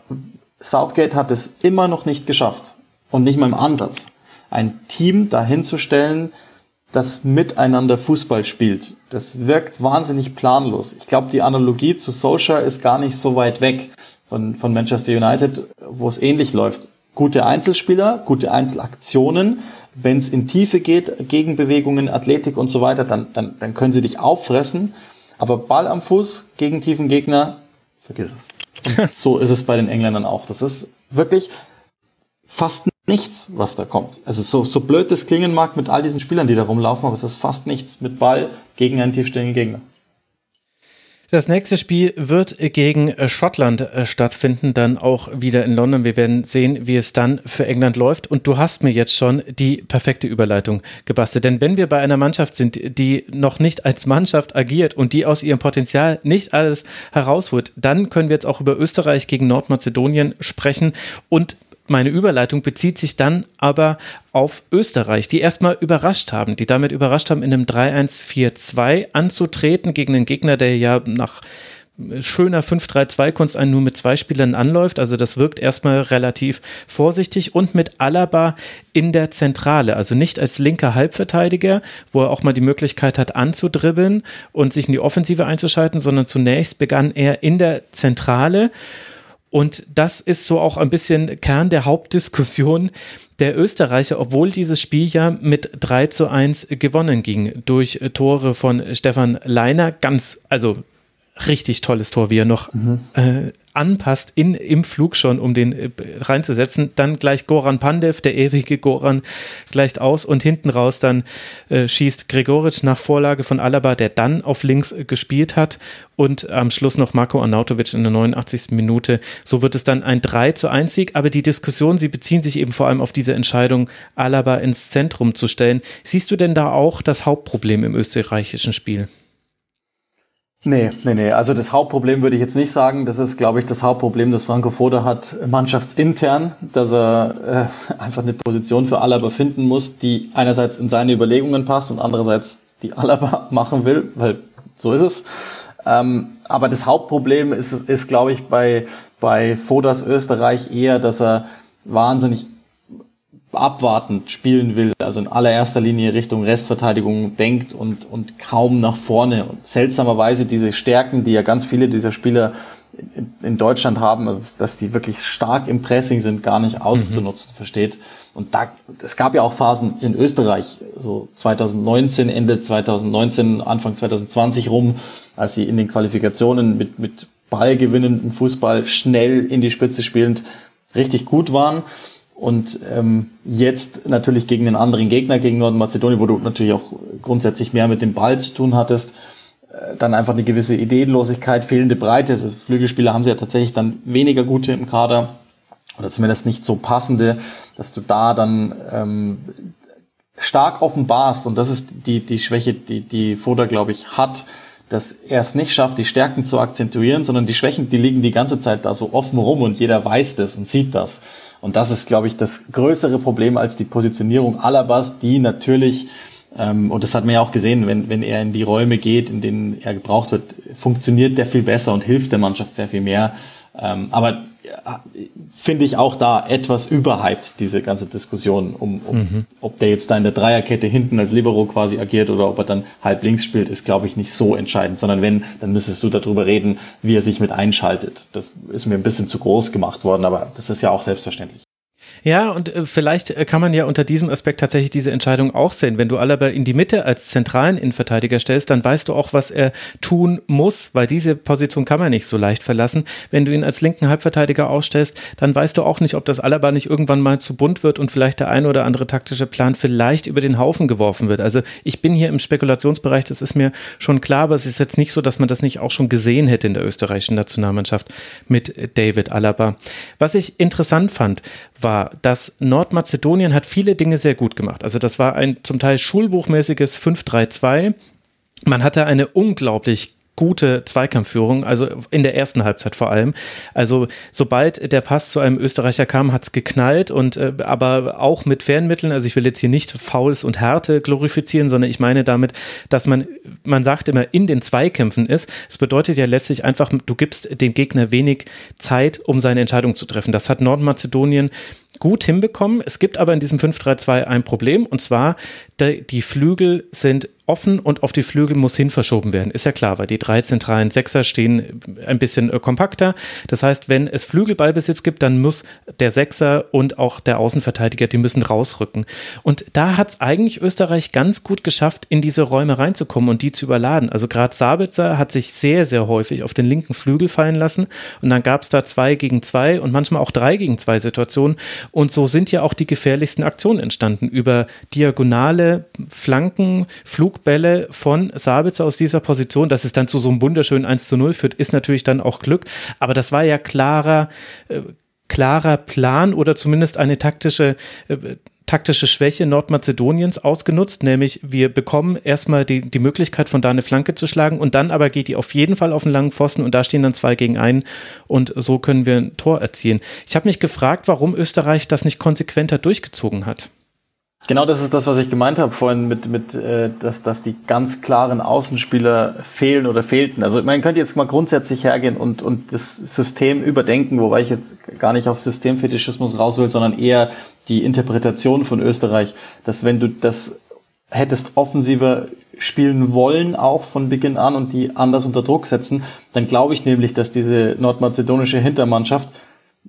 Southgate hat es immer noch nicht geschafft und nicht mal im Ansatz, ein Team dahinzustellen, das miteinander Fußball spielt. Das wirkt wahnsinnig planlos. Ich glaube, die Analogie zu Solskjaer ist gar nicht so weit weg von, von Manchester United, wo es ähnlich läuft. Gute Einzelspieler, gute Einzelaktionen. Wenn es in Tiefe geht, Gegenbewegungen, Athletik und so weiter, dann, dann, dann können sie dich auffressen. Aber Ball am Fuß gegen tiefen Gegner, vergiss es. Und so ist es bei den Engländern auch. Das ist wirklich fast nichts, was da kommt. Also so, so blöd das klingen mag mit all diesen Spielern, die da rumlaufen, aber es ist fast nichts mit Ball gegen einen tiefstehenden Gegner. Das nächste Spiel wird gegen Schottland äh, stattfinden, dann auch wieder in London. Wir werden sehen, wie es dann für England läuft. Und du hast mir jetzt schon die perfekte Überleitung gebastelt. Denn wenn wir bei einer Mannschaft sind, die noch nicht als Mannschaft agiert und die aus ihrem Potenzial nicht alles herausholt, dann können wir jetzt auch über Österreich gegen Nordmazedonien sprechen. Und meine Überleitung bezieht sich dann aber auf Österreich, die erstmal überrascht haben, die damit überrascht haben, in einem 3-1-4-2 anzutreten gegen einen Gegner, der ja nach schöner 5-3-2-Kunst einen nur mit zwei Spielern anläuft. Also das wirkt erstmal relativ vorsichtig und mit Alaba in der Zentrale, also nicht als linker Halbverteidiger, wo er auch mal die Möglichkeit hat anzudribbeln und sich in die Offensive einzuschalten, sondern zunächst begann er in der Zentrale und das ist so auch ein bisschen Kern der Hauptdiskussion der Österreicher, obwohl dieses Spiel ja mit 3 zu 1 gewonnen ging durch Tore von Stefan Leiner. Ganz, also richtig tolles Tor, wie er noch mhm. äh, anpasst in, im Flug schon, um den äh, reinzusetzen. Dann gleich Goran Pandev, der ewige Goran, gleicht aus und hinten raus dann äh, schießt Gregoritsch nach Vorlage von Alaba, der dann auf links äh, gespielt hat und am Schluss noch Marco Arnautovic in der 89. Minute. So wird es dann ein 3 zu 1 Sieg, aber die Diskussion, sie beziehen sich eben vor allem auf diese Entscheidung, Alaba ins Zentrum zu stellen. Siehst du denn da auch das Hauptproblem im österreichischen Spiel? Nee, nee, nee. Also das Hauptproblem würde ich jetzt nicht sagen. Das ist, glaube ich, das Hauptproblem, das Franco Foda hat mannschaftsintern, dass er äh, einfach eine Position für Alaba finden muss, die einerseits in seine Überlegungen passt und andererseits die Alaba machen will, weil so ist es. Ähm, aber das Hauptproblem ist, ist glaube ich, bei, bei Fodas Österreich eher, dass er wahnsinnig abwartend spielen will, also in allererster Linie Richtung Restverteidigung denkt und, und kaum nach vorne. Und seltsamerweise diese Stärken, die ja ganz viele dieser Spieler in, in Deutschland haben, also dass die wirklich stark im Pressing sind, gar nicht auszunutzen mhm. versteht. Und da, es gab ja auch Phasen in Österreich, so 2019, Ende 2019, Anfang 2020 rum, als sie in den Qualifikationen mit, mit ballgewinnendem Fußball schnell in die Spitze spielend richtig gut waren. Und ähm, jetzt natürlich gegen einen anderen Gegner, gegen Nordmazedonien, wo du natürlich auch grundsätzlich mehr mit dem Ball zu tun hattest, äh, dann einfach eine gewisse Ideenlosigkeit, fehlende Breite. Also Flügelspieler haben sie ja tatsächlich dann weniger gute im Kader. Oder zumindest nicht so passende, dass du da dann ähm, stark offenbarst. Und das ist die, die Schwäche, die, die Foda, glaube ich, hat, dass er es nicht schafft, die Stärken zu akzentuieren, sondern die Schwächen, die liegen die ganze Zeit da so offen rum und jeder weiß das und sieht das. Und das ist, glaube ich, das größere Problem als die Positionierung Alabas, die natürlich, ähm, und das hat man ja auch gesehen, wenn, wenn er in die Räume geht, in denen er gebraucht wird, funktioniert der viel besser und hilft der Mannschaft sehr viel mehr. Ähm, aber finde ich auch da etwas überhyped, diese ganze Diskussion, um, um mhm. ob der jetzt da in der Dreierkette hinten als Libero quasi agiert oder ob er dann halb links spielt, ist, glaube ich, nicht so entscheidend, sondern wenn, dann müsstest du darüber reden, wie er sich mit einschaltet. Das ist mir ein bisschen zu groß gemacht worden, aber das ist ja auch selbstverständlich. Ja, und äh, vielleicht äh, kann man ja unter diesem Aspekt tatsächlich diese Entscheidung auch sehen. Wenn du Alaba in die Mitte als zentralen Innenverteidiger stellst, dann weißt du auch, was er tun muss, weil diese Position kann man nicht so leicht verlassen. Wenn du ihn als linken Halbverteidiger ausstellst, dann weißt du auch nicht, ob das Alaba nicht irgendwann mal zu bunt wird und vielleicht der ein oder andere taktische Plan vielleicht über den Haufen geworfen wird. Also ich bin hier im Spekulationsbereich, das ist mir schon klar, aber es ist jetzt nicht so, dass man das nicht auch schon gesehen hätte in der österreichischen Nationalmannschaft mit David Alaba. Was ich interessant fand, war, dass Nordmazedonien hat viele Dinge sehr gut gemacht. Also das war ein zum Teil schulbuchmäßiges 5-3-2. Man hatte eine unglaublich gute Zweikampfführung, also in der ersten Halbzeit vor allem. Also sobald der Pass zu einem Österreicher kam, hat's geknallt und äh, aber auch mit Fernmitteln. Also ich will jetzt hier nicht Fouls und Härte glorifizieren, sondern ich meine damit, dass man, man sagt immer, in den Zweikämpfen ist. Das bedeutet ja letztlich einfach, du gibst dem Gegner wenig Zeit, um seine Entscheidung zu treffen. Das hat Nordmazedonien gut hinbekommen. Es gibt aber in diesem 5-3-2 ein Problem und zwar, die Flügel sind offen und auf die Flügel muss hin verschoben werden. Ist ja klar, weil die drei zentralen Sechser stehen ein bisschen äh, kompakter. Das heißt, wenn es Flügelballbesitz gibt, dann muss der Sechser und auch der Außenverteidiger, die müssen rausrücken. Und da hat es eigentlich Österreich ganz gut geschafft, in diese Räume reinzukommen und die zu überladen. Also gerade Sabitzer hat sich sehr, sehr häufig auf den linken Flügel fallen lassen und dann gab es da zwei gegen zwei und manchmal auch drei gegen zwei Situationen. Und so sind ja auch die gefährlichsten Aktionen entstanden über diagonale Flanken, Flug Flugbälle von Sabitzer aus dieser Position, dass es dann zu so einem wunderschönen 1 zu 0 führt, ist natürlich dann auch Glück. Aber das war ja klarer, äh, klarer Plan oder zumindest eine taktische äh, taktische Schwäche Nordmazedoniens ausgenutzt, nämlich wir bekommen erstmal die, die Möglichkeit, von da eine Flanke zu schlagen und dann aber geht die auf jeden Fall auf den langen Pfosten und da stehen dann zwei gegen einen und so können wir ein Tor erzielen. Ich habe mich gefragt, warum Österreich das nicht konsequenter durchgezogen hat. Genau das ist das, was ich gemeint habe vorhin mit, mit äh, dass, dass die ganz klaren Außenspieler fehlen oder fehlten. Also man könnte jetzt mal grundsätzlich hergehen und, und das System überdenken, wobei ich jetzt gar nicht auf Systemfetischismus raus will, sondern eher die Interpretation von Österreich, dass wenn du das hättest offensiver spielen wollen, auch von Beginn an und die anders unter Druck setzen, dann glaube ich nämlich, dass diese nordmazedonische Hintermannschaft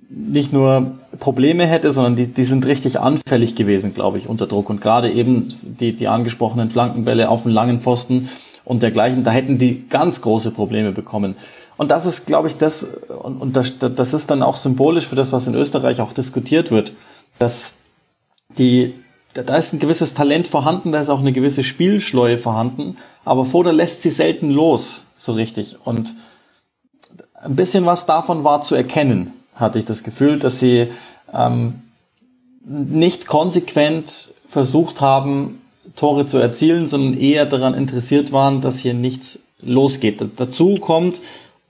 nicht nur Probleme hätte, sondern die, die sind richtig anfällig gewesen, glaube ich, unter Druck. Und gerade eben die, die angesprochenen Flankenbälle auf den langen Pfosten und dergleichen, da hätten die ganz große Probleme bekommen. Und das ist, glaube ich, das, und, und das, das ist dann auch symbolisch für das, was in Österreich auch diskutiert wird, dass die, da ist ein gewisses Talent vorhanden, da ist auch eine gewisse Spielschleue vorhanden, aber Foda lässt sie selten los, so richtig. Und ein bisschen was davon war zu erkennen hatte ich das Gefühl, dass sie ähm, nicht konsequent versucht haben, Tore zu erzielen, sondern eher daran interessiert waren, dass hier nichts losgeht. Dazu kommt,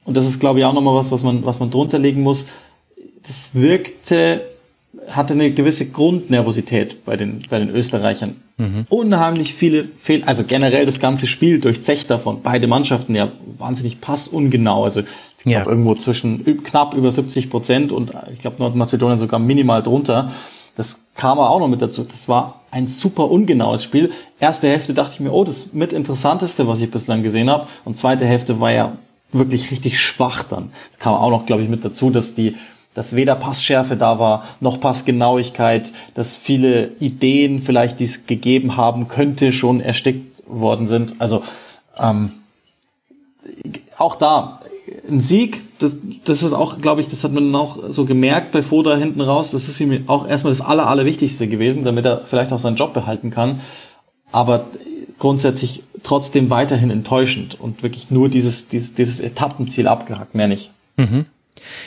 und das ist glaube ich auch nochmal was, was man, was man drunter legen muss, das wirkte, hatte eine gewisse Grundnervosität bei den, bei den Österreichern. Mhm. Unheimlich viele Fehl, also generell das ganze Spiel durchzecht davon. Beide Mannschaften ja wahnsinnig passungenau. Also ich glaube, ja. irgendwo zwischen knapp über 70 Prozent und ich glaube Nordmazedonien sogar minimal drunter. Das kam auch noch mit dazu. Das war ein super ungenaues Spiel. Erste Hälfte dachte ich mir, oh, das mit interessanteste, was ich bislang gesehen habe. Und zweite Hälfte war ja wirklich richtig schwach dann. Das kam auch noch, glaube ich, mit dazu, dass die dass weder Passschärfe da war, noch Passgenauigkeit, dass viele Ideen vielleicht, die es gegeben haben könnte, schon erstickt worden sind. Also ähm, auch da ein Sieg, das, das ist auch, glaube ich, das hat man auch so gemerkt bei Foda hinten raus. Das ist ihm auch erstmal das Aller, Allerwichtigste gewesen, damit er vielleicht auch seinen Job behalten kann. Aber grundsätzlich trotzdem weiterhin enttäuschend und wirklich nur dieses, dieses, dieses Etappenziel abgehackt, mehr nicht. Mhm.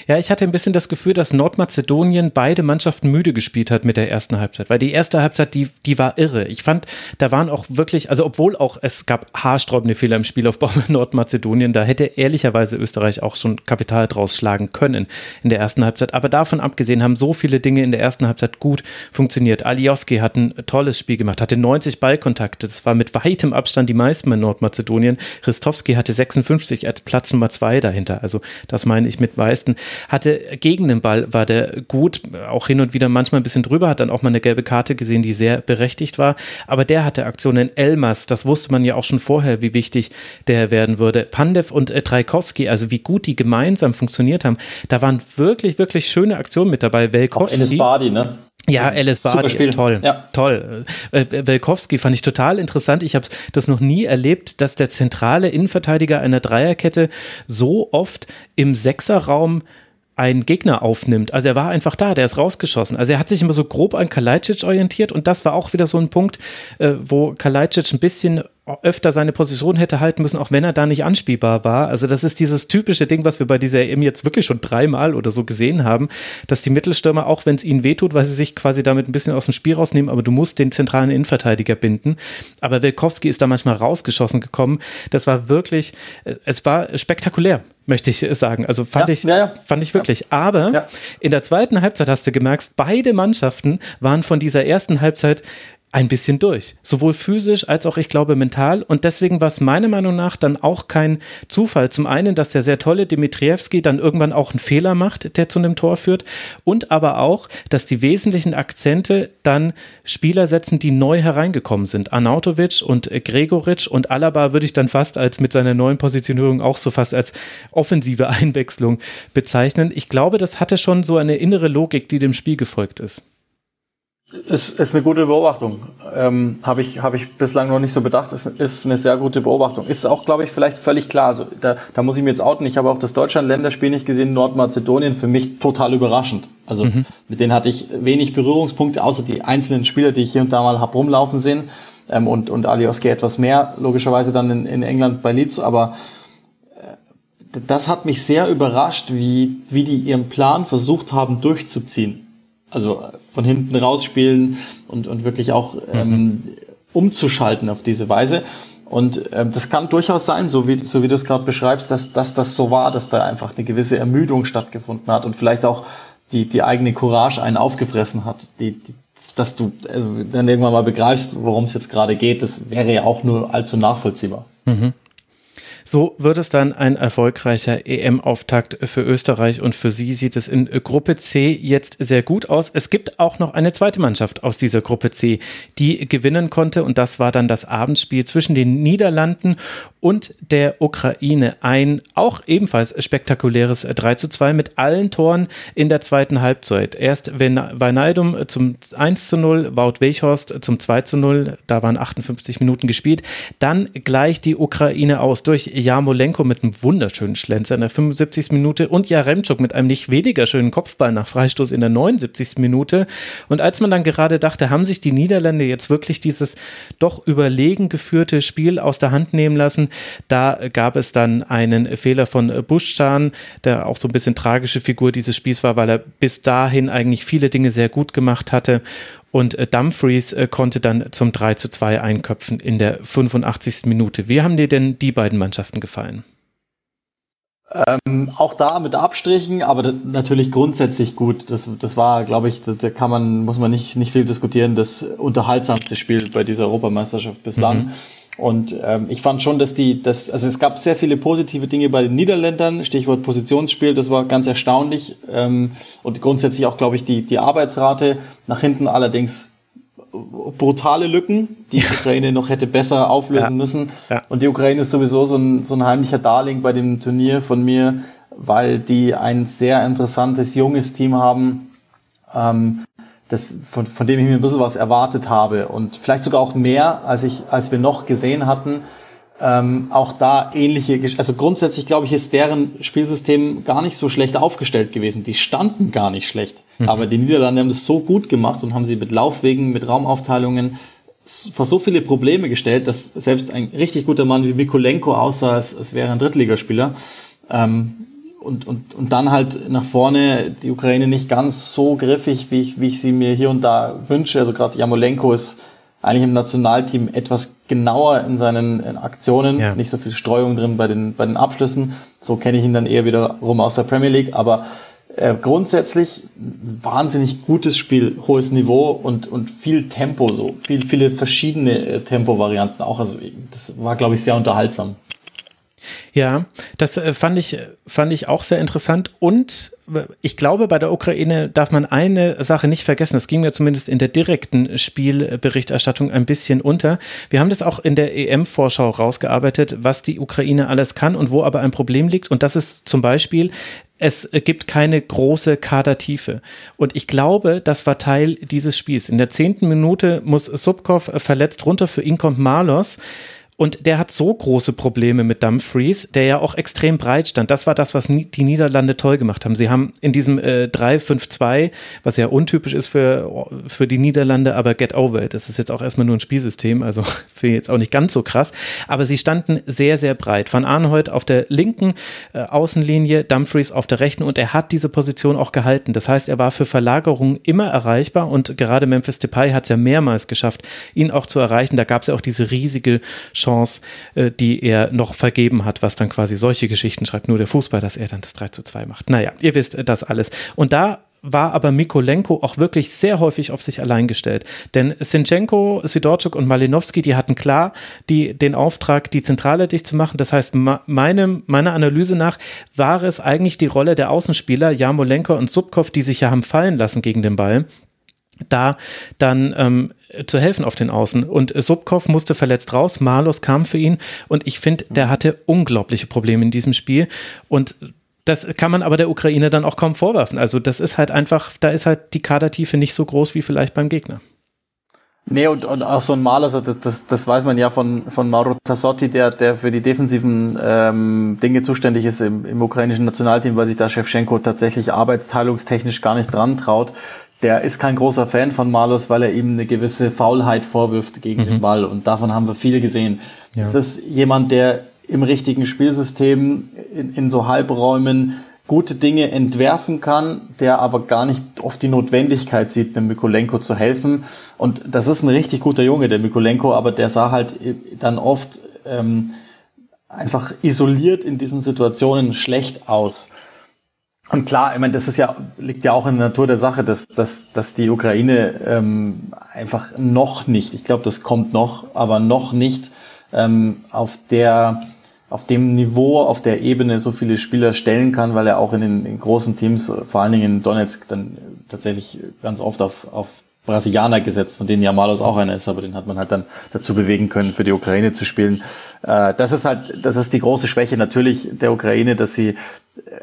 Ja, ich hatte ein bisschen das Gefühl, dass Nordmazedonien beide Mannschaften müde gespielt hat mit der ersten Halbzeit, weil die erste Halbzeit, die, die war irre. Ich fand, da waren auch wirklich, also obwohl auch es gab haarsträubende Fehler im Spielaufbau mit Nordmazedonien, da hätte ehrlicherweise Österreich auch schon Kapital draus schlagen können in der ersten Halbzeit. Aber davon abgesehen haben so viele Dinge in der ersten Halbzeit gut funktioniert. Alioski hat ein tolles Spiel gemacht, hatte 90 Ballkontakte. Das war mit weitem Abstand die meisten bei Nordmazedonien. Ristowski hatte 56 als Platz Nummer zwei dahinter. Also das meine ich mit meisten. Hatte gegen den Ball war der gut, auch hin und wieder manchmal ein bisschen drüber, hat dann auch mal eine gelbe Karte gesehen, die sehr berechtigt war. Aber der hatte Aktionen Elmas, das wusste man ja auch schon vorher, wie wichtig der werden würde. Pandev und äh, Traikowski, also wie gut die gemeinsam funktioniert haben, da waren wirklich, wirklich schöne Aktionen mit dabei. Velkowski. Auch Ennis Badi, ne? Ja, Alice Bardi, toll, ja. toll. Äh, Welkowski fand ich total interessant. Ich habe das noch nie erlebt, dass der zentrale Innenverteidiger einer Dreierkette so oft im Sechserraum einen Gegner aufnimmt. Also er war einfach da, der ist rausgeschossen. Also er hat sich immer so grob an Kalajdzic orientiert und das war auch wieder so ein Punkt, äh, wo Kalajdzic ein bisschen öfter seine Position hätte halten müssen, auch wenn er da nicht anspielbar war. Also das ist dieses typische Ding, was wir bei dieser EM jetzt wirklich schon dreimal oder so gesehen haben, dass die Mittelstürmer, auch wenn es ihnen wehtut, weil sie sich quasi damit ein bisschen aus dem Spiel rausnehmen, aber du musst den zentralen Innenverteidiger binden. Aber Wilkowski ist da manchmal rausgeschossen gekommen. Das war wirklich, äh, es war spektakulär, möchte ich sagen. Also fand ja, ich, ja, ja. fand ich wirklich. Aber in der zweiten Halbzeit hast du gemerkt, beide Mannschaften waren von dieser ersten Halbzeit ein bisschen durch. Sowohl physisch als auch, ich glaube, mental. Und deswegen war es meiner Meinung nach dann auch kein Zufall. Zum einen, dass der sehr tolle Dimitrievski dann irgendwann auch einen Fehler macht, der zu einem Tor führt. Und aber auch, dass die wesentlichen Akzente dann Spieler setzen, die neu hereingekommen sind. Arnautovic und Gregoritsch und Alaba würde ich dann fast als mit seiner neuen Positionierung auch so fast als offensive Einwechslung bezeichnen. Ich glaube, das hatte schon so eine innere Logik, die dem Spiel gefolgt ist. Ist, ist eine gute Beobachtung. Ähm, Habe ich, hab ich bislang noch nicht so bedacht. Ist, ist eine sehr gute Beobachtung. Ist auch, glaube ich, vielleicht völlig klar. Also, da, da muss ich mir jetzt outen. Ich habe auch das Deutschland-Länderspiel nicht gesehen. Nordmazedonien für mich total überraschend. Also mhm. mit denen hatte ich wenig Berührungspunkte, außer die einzelnen Spieler, die ich hier und da mal hab rumlaufen sehen. Ähm, und, und Alioski etwas mehr, logischerweise dann in, in England bei Leeds. Aber äh, das hat mich sehr überrascht, wie, wie die ihren Plan versucht haben durchzuziehen also von hinten rausspielen und, und wirklich auch ähm, mhm. umzuschalten auf diese Weise. Und ähm, das kann durchaus sein, so wie, so wie du es gerade beschreibst, dass, dass das so war, dass da einfach eine gewisse Ermüdung stattgefunden hat und vielleicht auch die, die eigene Courage einen aufgefressen hat, die, die, dass du also dann irgendwann mal begreifst, worum es jetzt gerade geht, das wäre ja auch nur allzu nachvollziehbar. Mhm. So wird es dann ein erfolgreicher EM-Auftakt für Österreich und für sie sieht es in Gruppe C jetzt sehr gut aus. Es gibt auch noch eine zweite Mannschaft aus dieser Gruppe C, die gewinnen konnte und das war dann das Abendspiel zwischen den Niederlanden und der Ukraine. Ein auch ebenfalls spektakuläres 3 zu 2 mit allen Toren in der zweiten Halbzeit. Erst Weinaldum zum 1 zu 0, Wout Weichhorst zum 2 zu 0, da waren 58 Minuten gespielt. Dann gleich die Ukraine aus durch Jarmolenko mit einem wunderschönen Schlenzer in der 75. Minute und Jaremczuk mit einem nicht weniger schönen Kopfball nach Freistoß in der 79. Minute. Und als man dann gerade dachte, haben sich die Niederländer jetzt wirklich dieses doch überlegen geführte Spiel aus der Hand nehmen lassen, da gab es dann einen Fehler von Buschan, der auch so ein bisschen tragische Figur dieses Spiels war, weil er bis dahin eigentlich viele Dinge sehr gut gemacht hatte. Und äh, Dumfries äh, konnte dann zum 3 zu 2 einköpfen in der 85. Minute. Wie haben dir denn die beiden Mannschaften gefallen? Ähm, auch da mit Abstrichen, aber natürlich grundsätzlich gut. Das, das war, glaube ich, da, da, kann man, muss man nicht, nicht viel diskutieren, das unterhaltsamste Spiel bei dieser Europameisterschaft bislang. Mhm. Und ähm, ich fand schon, dass die, dass, also es gab sehr viele positive Dinge bei den Niederländern, Stichwort Positionsspiel, das war ganz erstaunlich. Ähm, und grundsätzlich auch, glaube ich, die, die Arbeitsrate nach hinten allerdings brutale Lücken, die die Ukraine noch hätte besser auflösen ja. müssen. Ja. Und die Ukraine ist sowieso so ein, so ein heimlicher Darling bei dem Turnier von mir, weil die ein sehr interessantes, junges Team haben, ähm, das, von, von dem ich mir ein bisschen was erwartet habe und vielleicht sogar auch mehr, als ich, als wir noch gesehen hatten. Ähm, auch da ähnliche, also grundsätzlich glaube ich, ist deren Spielsystem gar nicht so schlecht aufgestellt gewesen. Die standen gar nicht schlecht. Mhm. Aber die Niederlande haben es so gut gemacht und haben sie mit Laufwegen, mit Raumaufteilungen vor so viele Probleme gestellt, dass selbst ein richtig guter Mann wie Mikolenko aussah, als, als wäre ein Drittligaspieler. Ähm, und, und, und dann halt nach vorne die Ukraine nicht ganz so griffig, wie ich, wie ich sie mir hier und da wünsche. Also gerade Jamolenko ist eigentlich im Nationalteam etwas genauer in seinen Aktionen, ja. nicht so viel Streuung drin bei den, bei den Abschlüssen. So kenne ich ihn dann eher wieder rum aus der Premier League, aber äh, grundsätzlich wahnsinnig gutes Spiel, hohes Niveau und, und viel Tempo so, viel, viele verschiedene äh, Tempovarianten auch. Also das war, glaube ich, sehr unterhaltsam. Ja, das äh, fand ich, fand ich auch sehr interessant. Und ich glaube, bei der Ukraine darf man eine Sache nicht vergessen. Das ging mir zumindest in der direkten Spielberichterstattung ein bisschen unter. Wir haben das auch in der EM-Vorschau rausgearbeitet, was die Ukraine alles kann und wo aber ein Problem liegt. Und das ist zum Beispiel, es gibt keine große Kadertiefe. Und ich glaube, das war Teil dieses Spiels. In der zehnten Minute muss Subkov verletzt runter. Für ihn kommt Malos. Und der hat so große Probleme mit Dumfries, der ja auch extrem breit stand. Das war das, was die Niederlande toll gemacht haben. Sie haben in diesem äh, 3-5-2, was ja untypisch ist für, für die Niederlande, aber get over it. Das ist jetzt auch erstmal nur ein Spielsystem, also für jetzt auch nicht ganz so krass. Aber sie standen sehr, sehr breit. Van Arnholt auf der linken äh, Außenlinie, Dumfries auf der rechten und er hat diese Position auch gehalten. Das heißt, er war für Verlagerungen immer erreichbar und gerade Memphis Depay hat es ja mehrmals geschafft, ihn auch zu erreichen. Da gab es ja auch diese riesige Chance, äh, die er noch vergeben hat, was dann quasi solche Geschichten schreibt, nur der Fußball, dass er dann das 3 zu 2 macht. Naja, ihr wisst äh, das alles. Und da war aber Mikolenko auch wirklich sehr häufig auf sich allein gestellt. Denn Sinchenko, Sidorczuk und Malinowski, die hatten klar die, den Auftrag, die Zentrale dicht zu machen. Das heißt, meine, meiner Analyse nach war es eigentlich die Rolle der Außenspieler, Jamolenko und Subkov, die sich ja haben fallen lassen gegen den Ball da dann ähm, zu helfen auf den Außen. Und Subkov musste verletzt raus, Marlos kam für ihn und ich finde, der hatte unglaubliche Probleme in diesem Spiel und das kann man aber der Ukraine dann auch kaum vorwerfen. Also das ist halt einfach, da ist halt die Kadertiefe nicht so groß wie vielleicht beim Gegner. Nee, und, und auch so ein Maler, also das, das, das weiß man ja von, von Mauro Tassotti, der, der für die defensiven ähm, Dinge zuständig ist im, im ukrainischen Nationalteam, weil sich da Shevchenko tatsächlich arbeitsteilungstechnisch gar nicht dran traut der ist kein großer Fan von Malus, weil er ihm eine gewisse Faulheit vorwirft gegen mhm. den Ball. Und davon haben wir viel gesehen. Ja. Es ist jemand, der im richtigen Spielsystem in, in so Halbräumen gute Dinge entwerfen kann, der aber gar nicht oft die Notwendigkeit sieht, dem Mikolenko zu helfen. Und das ist ein richtig guter Junge, der Mikolenko, aber der sah halt dann oft ähm, einfach isoliert in diesen Situationen schlecht aus. Und klar, ich meine, das ist ja, liegt ja auch in der Natur der Sache, dass, dass, dass die Ukraine ähm, einfach noch nicht, ich glaube, das kommt noch, aber noch nicht ähm, auf der auf dem Niveau, auf der Ebene so viele Spieler stellen kann, weil er auch in den in großen Teams, vor allen Dingen in Donetsk, dann tatsächlich ganz oft auf, auf Brasilianer gesetzt, von denen Jamalos auch einer ist, aber den hat man halt dann dazu bewegen können, für die Ukraine zu spielen. Äh, das ist halt, das ist die große Schwäche natürlich der Ukraine, dass sie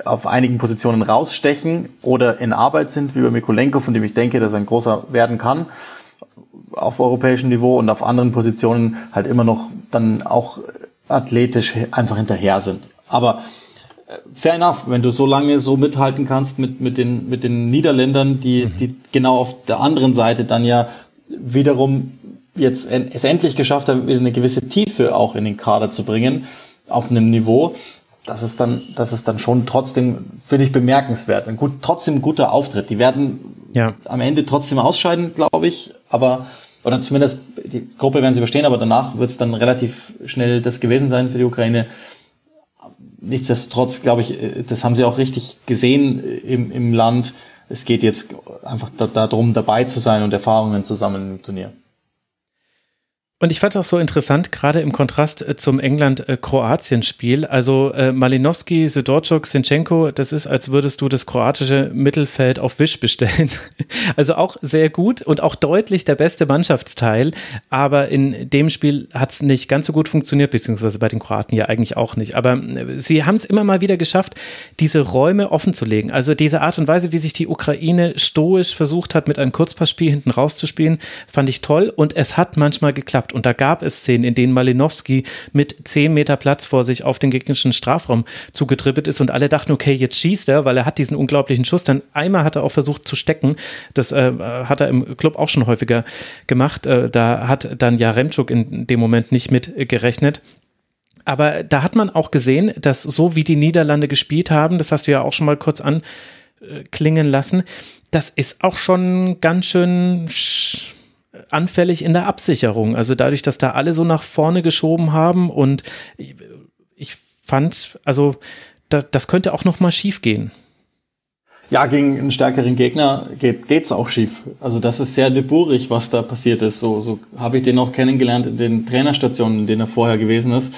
auf einigen Positionen rausstechen oder in Arbeit sind, wie bei Mikolenko, von dem ich denke, dass er ein großer werden kann auf europäischem Niveau und auf anderen Positionen halt immer noch dann auch athletisch einfach hinterher sind. Aber fair enough, wenn du so lange so mithalten kannst mit, mit, den, mit den Niederländern, die, mhm. die genau auf der anderen Seite dann ja wiederum jetzt es endlich geschafft haben, eine gewisse Tiefe auch in den Kader zu bringen, auf einem Niveau. Das ist dann, das ist dann schon trotzdem, finde ich, bemerkenswert. Ein gut, trotzdem guter Auftritt. Die werden ja. am Ende trotzdem ausscheiden, glaube ich, aber, oder zumindest die Gruppe werden sie überstehen, aber danach wird es dann relativ schnell das gewesen sein für die Ukraine nichtsdestotrotz, glaube ich, äh, das haben sie auch richtig gesehen äh, im, im Land. Es geht jetzt einfach darum, dabei zu sein und Erfahrungen zu sammeln im Turnier. Und ich fand auch so interessant, gerade im Kontrast äh, zum England-Kroatien-Spiel, also äh, Malinowski, Sedorczuk, Sinchenko, das ist, als würdest du das kroatische Mittelfeld auf Wisch bestellen. Also auch sehr gut und auch deutlich der beste Mannschaftsteil, aber in dem Spiel hat es nicht ganz so gut funktioniert, beziehungsweise bei den Kroaten ja eigentlich auch nicht. Aber äh, sie haben es immer mal wieder geschafft, diese Räume offen zu legen. Also diese Art und Weise, wie sich die Ukraine stoisch versucht hat, mit einem Kurzpassspiel hinten rauszuspielen, fand ich toll und es hat manchmal geklappt. Und da gab es Szenen, in denen Malinowski mit zehn Meter Platz vor sich auf den gegnerischen Strafraum zugetribbelt ist und alle dachten, okay, jetzt schießt er, weil er hat diesen unglaublichen Schuss. Dann einmal hat er auch versucht zu stecken. Das äh, hat er im Club auch schon häufiger gemacht. Äh, da hat dann Jaremczuk in dem Moment nicht mit gerechnet. Aber da hat man auch gesehen, dass so wie die Niederlande gespielt haben, das hast du ja auch schon mal kurz anklingen lassen, das ist auch schon ganz schön anfällig in der Absicherung. Also dadurch, dass da alle so nach vorne geschoben haben und ich fand, also da, das könnte auch noch mal schief gehen. Ja, gegen einen stärkeren Gegner geht es auch schief. Also das ist sehr deburig, was da passiert ist. So, so habe ich den auch kennengelernt in den Trainerstationen, in denen er vorher gewesen ist,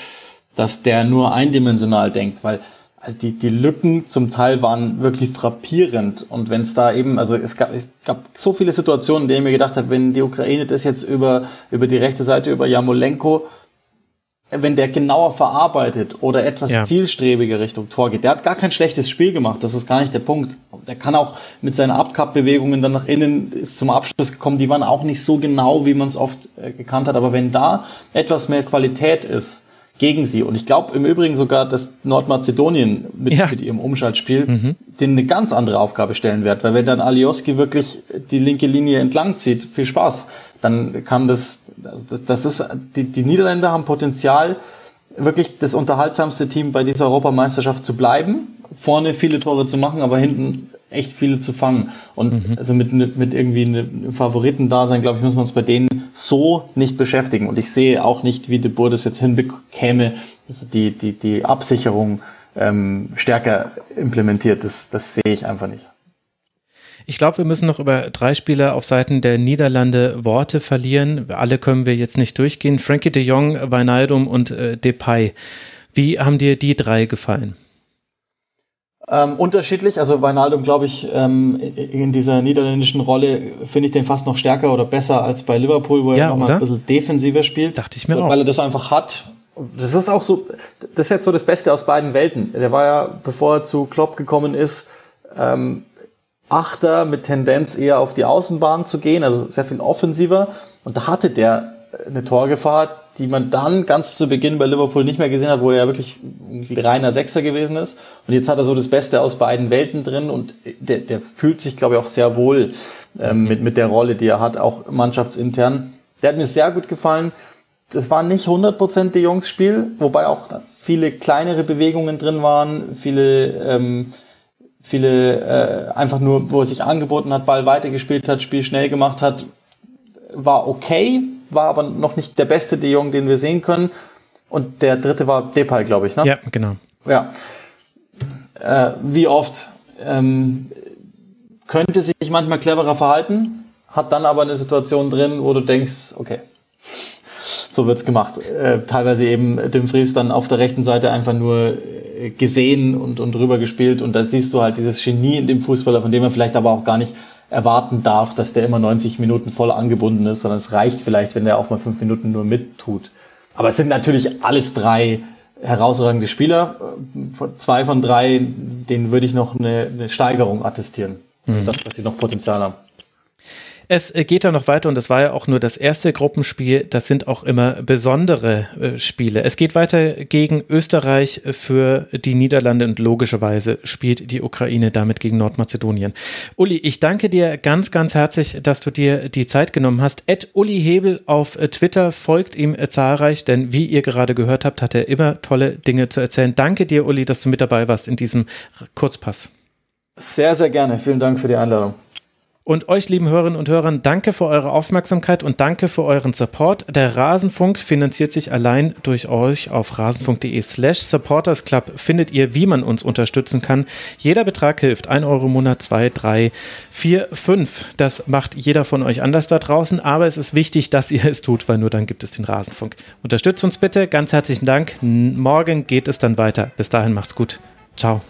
dass der nur eindimensional denkt, weil also die, die Lücken zum Teil waren wirklich frappierend. Und wenn es da eben, also es gab, es gab so viele Situationen, in denen ich mir gedacht habe, wenn die Ukraine das jetzt über, über die rechte Seite, über Jamolenko, wenn der genauer verarbeitet oder etwas ja. zielstrebiger Richtung Tor geht, der hat gar kein schlechtes Spiel gemacht, das ist gar nicht der Punkt. Der kann auch mit seinen Abkappbewegungen dann nach innen ist zum Abschluss gekommen, die waren auch nicht so genau, wie man es oft äh, gekannt hat. Aber wenn da etwas mehr Qualität ist, gegen sie. Und ich glaube im Übrigen sogar, dass Nordmazedonien mit, ja. mit ihrem Umschaltspiel mhm. denen eine ganz andere Aufgabe stellen wird. Weil wenn dann Alioski wirklich die linke Linie entlang zieht, viel Spaß, dann kann das, das, das ist, die, die Niederländer haben Potenzial, wirklich das unterhaltsamste Team bei dieser Europameisterschaft zu bleiben, vorne viele Tore zu machen, aber hinten echt viele zu fangen. Und mhm. also mit, mit irgendwie einem Favoriten-Dasein, glaube ich, muss man es bei denen so nicht beschäftigen. Und ich sehe auch nicht, wie De Boer das jetzt hinbekäme, also die, die, die Absicherung ähm, stärker implementiert. Das, das sehe ich einfach nicht. Ich glaube, wir müssen noch über drei Spieler auf Seiten der Niederlande Worte verlieren. Alle können wir jetzt nicht durchgehen. Frankie de Jong, Wijnaldum und äh, Depay. Wie haben dir die drei gefallen? Ähm, unterschiedlich, also Wijnaldum, glaube ich, ähm, in dieser niederländischen Rolle finde ich den fast noch stärker oder besser als bei Liverpool, wo ja, er nochmal ein bisschen defensiver spielt. Dachte ich mir weil auch. Weil er das einfach hat. Das ist auch so, das ist jetzt so das Beste aus beiden Welten. Der war ja, bevor er zu Klopp gekommen ist, ähm, Achter mit Tendenz eher auf die Außenbahn zu gehen, also sehr viel offensiver. Und da hatte der eine Torgefahr, die man dann ganz zu Beginn bei Liverpool nicht mehr gesehen hat, wo er ja wirklich ein reiner Sechser gewesen ist. Und jetzt hat er so das Beste aus beiden Welten drin und der, der fühlt sich, glaube ich, auch sehr wohl ähm, mit, mit der Rolle, die er hat, auch mannschaftsintern. Der hat mir sehr gut gefallen. Das war nicht 100% die Jungs Spiel, wobei auch viele kleinere Bewegungen drin waren, viele, ähm, viele äh, einfach nur, wo er sich angeboten hat, Ball weitergespielt hat, Spiel schnell gemacht hat, war okay, war aber noch nicht der beste De Jong, den wir sehen können. Und der dritte war Depay, glaube ich, ne? Ja, genau. Ja. Äh, wie oft ähm, könnte sich manchmal cleverer verhalten, hat dann aber eine Situation drin, wo du denkst, okay, so wird's gemacht. Äh, teilweise eben Dumfries dann auf der rechten Seite einfach nur äh, gesehen und, und drüber gespielt und da siehst du halt dieses Genie in dem Fußballer, von dem er vielleicht aber auch gar nicht erwarten darf, dass der immer 90 Minuten voll angebunden ist, sondern es reicht vielleicht, wenn der auch mal fünf Minuten nur mittut. Aber es sind natürlich alles drei herausragende Spieler. Zwei von drei, denen würde ich noch eine, eine Steigerung attestieren. Mhm. dass sie noch Potenzial haben. Es geht ja noch weiter und das war ja auch nur das erste Gruppenspiel. Das sind auch immer besondere äh, Spiele. Es geht weiter gegen Österreich für die Niederlande und logischerweise spielt die Ukraine damit gegen Nordmazedonien. Uli, ich danke dir ganz, ganz herzlich, dass du dir die Zeit genommen hast. Ed Uli Hebel auf Twitter folgt ihm zahlreich, denn wie ihr gerade gehört habt, hat er immer tolle Dinge zu erzählen. Danke dir, Uli, dass du mit dabei warst in diesem Kurzpass. Sehr, sehr gerne. Vielen Dank für die Einladung. Und euch, lieben Hörerinnen und Hörern, danke für eure Aufmerksamkeit und danke für euren Support. Der Rasenfunk finanziert sich allein durch euch. Auf rasenfunk.de slash supportersclub findet ihr, wie man uns unterstützen kann. Jeder Betrag hilft. Ein Euro im Monat, zwei, drei, vier, fünf. Das macht jeder von euch anders da draußen. Aber es ist wichtig, dass ihr es tut, weil nur dann gibt es den Rasenfunk. Unterstützt uns bitte. Ganz herzlichen Dank. Morgen geht es dann weiter. Bis dahin macht's gut. Ciao.